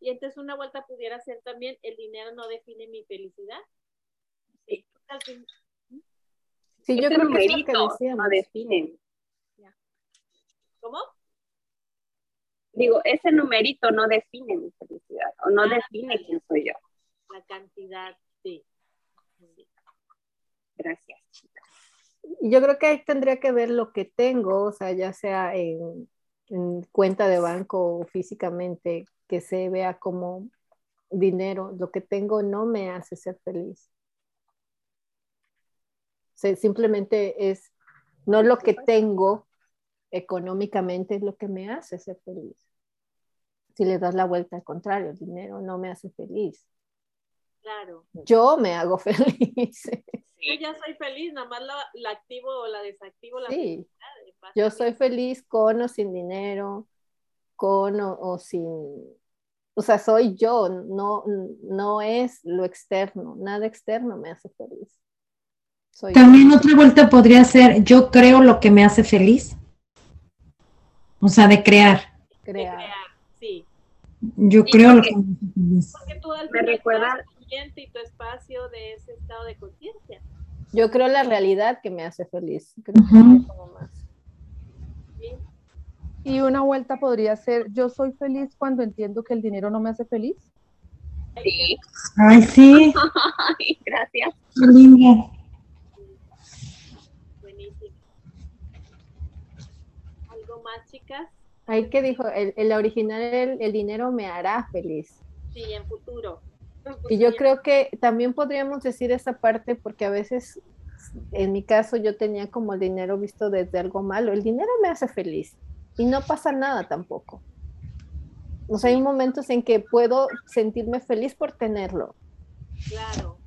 Y entonces una vuelta pudiera ser también, el dinero no define mi felicidad. Sí. Sí, yo creo que, no define. ¿Cómo? Digo, ese numerito no define mi felicidad o no ah, define quién soy yo. La cantidad, sí. Gracias, chicas. Yo creo que ahí tendría que ver lo que tengo, o sea, ya sea en, en cuenta de banco o físicamente, que se vea como dinero. Lo que tengo no me hace ser feliz. simplemente es, no lo que tengo económicamente es lo que me hace ser feliz. Si le das la vuelta al contrario, el dinero no me hace feliz. Claro. Yo me hago *laughs* feliz. Yo ya soy feliz, nada más la, activo o la desactivo. La sí. Yo soy feliz con o sin dinero, con o, sin, o sea, soy yo, no, no es lo externo, nada externo me hace feliz. También otra vuelta podría ser, yo creo lo que me hace feliz. O sea, de crear. Crear, sí. Yo creo lo que me hace feliz. Porque tú al me recuerda y tu espacio de ese estado de conciencia. Yo creo la realidad que me hace feliz. Creo que como más. Y una vuelta podría ser, yo soy feliz cuando entiendo que el dinero no me hace feliz. Sí. Ay, sí. *laughs* Gracias. Linda. Buenísimo. ¿Algo más, chicas? Ahí que dijo, el, el original, el, el, dinero me hará feliz. Sí, en futuro. Y yo creo que también podríamos decir esa parte porque a veces, en mi caso, yo tenía como el dinero visto desde algo malo. El dinero me hace feliz y no pasa nada tampoco. O sea, hay momentos en que puedo sentirme feliz por tenerlo. Claro.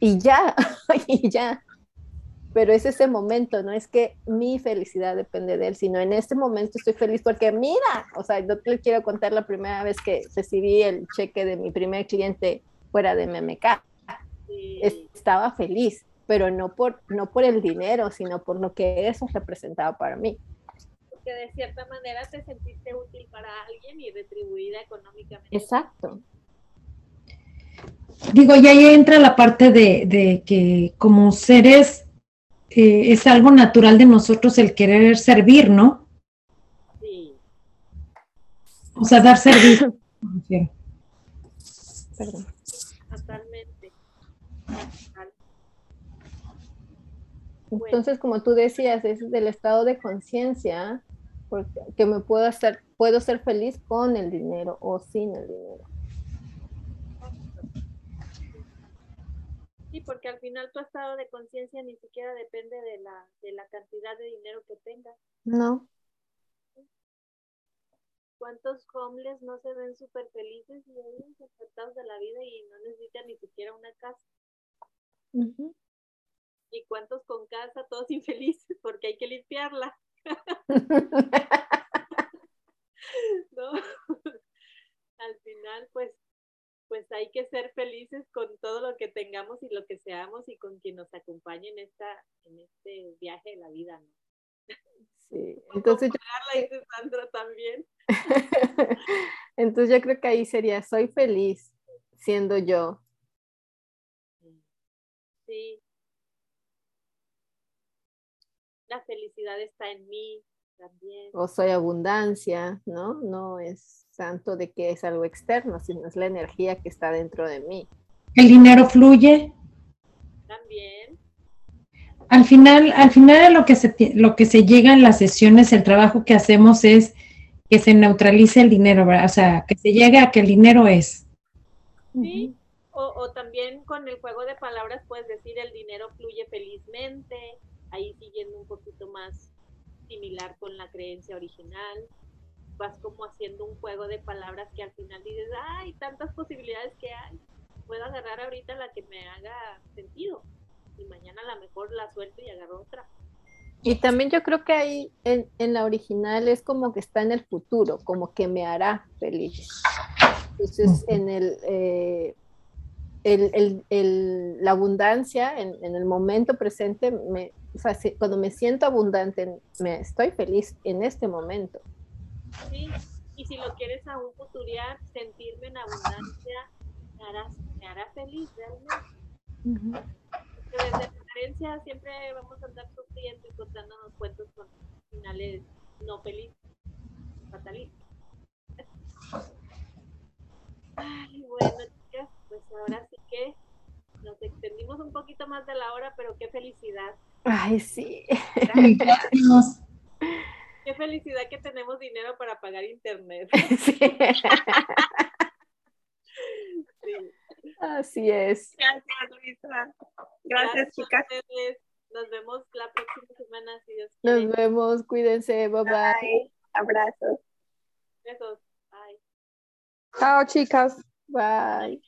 Y ya, *laughs* y ya. Pero es ese momento, no es que mi felicidad depende de él, sino en este momento estoy feliz porque mira, o sea, yo te quiero contar la primera vez que recibí el cheque de mi primer cliente fuera de MMK. Estaba feliz, pero no por, no por el dinero, sino por lo que eso representaba para mí que de cierta manera te sentiste útil para alguien y retribuida económicamente. Exacto. Digo, y ahí entra la parte de, que como seres eh, es algo natural de nosotros el querer servir, ¿no? Sí. O sea, dar servicio. *coughs* Perdón. Totalmente. Entonces, como tú decías, es del estado de conciencia porque me puedo hacer, puedo ser feliz con el dinero o sin el dinero. Sí, porque al final tu estado de conciencia ni siquiera depende de la, de la cantidad de dinero que tengas. No. ¿Cuántos homeless no se ven súper felices y despertados de la vida y no necesitan ni siquiera una casa? ¿Y cuántos con casa, todos *laughs* infelices porque hay que limpiarla? *laughs* ¿No? *laughs* Al final, pues, pues hay que ser felices con todo lo que tengamos y lo que seamos y con quien nos acompañe en esta, en este viaje de la vida, ¿no? Sí, entonces yo... también. entonces yo creo que ahí sería, soy feliz siendo yo. Sí, la felicidad está en mí también. O soy abundancia, ¿no? No es santo de que es algo externo, sino es la energía que está dentro de mí. ¿El dinero fluye? También. Al final, al final lo que se lo que se llega en las sesiones, el trabajo que hacemos es que se neutralice el dinero, ¿verdad? O sea, que se llegue a que el dinero es. Sí, o, o también con el juego de palabras puedes decir el dinero fluye felizmente, ahí siguiendo un poquito más similar con la creencia original, vas como haciendo un juego de palabras que al final dices, ay, tantas posibilidades que hay. puedo agarrar ahorita la que me haga sentido. Y mañana a lo mejor la suelto y agarro otra. Y también yo creo que ahí en, en, la original es como que está en el futuro, como que me hará feliz. Entonces, en el, eh, el, el, el, la abundancia, en, en, el momento presente, me, o sea, si, cuando me siento abundante, me estoy feliz en este momento. Sí, y si lo quieres aún futurear, sentirme en abundancia, me hará, me hará feliz realmente. Uh -huh. Desde la diferencia siempre vamos a andar sufriendo y contándonos cuentos con finales no felices, fatalistas. Ay, bueno, chicas, pues ahora sí que nos extendimos un poquito más de la hora, pero qué felicidad. Ay, sí. Gracias. *laughs* Qué felicidad que tenemos dinero para pagar internet. *laughs* Sí. sí. Así es. Gracias, Luisa. Gracias, Gracias chicas. Nos vemos la próxima semana, si Dios quiere. Nos vemos, cuídense, bye bye. bye. Abrazos. Besos. Bye. Chao, chicas. Bye.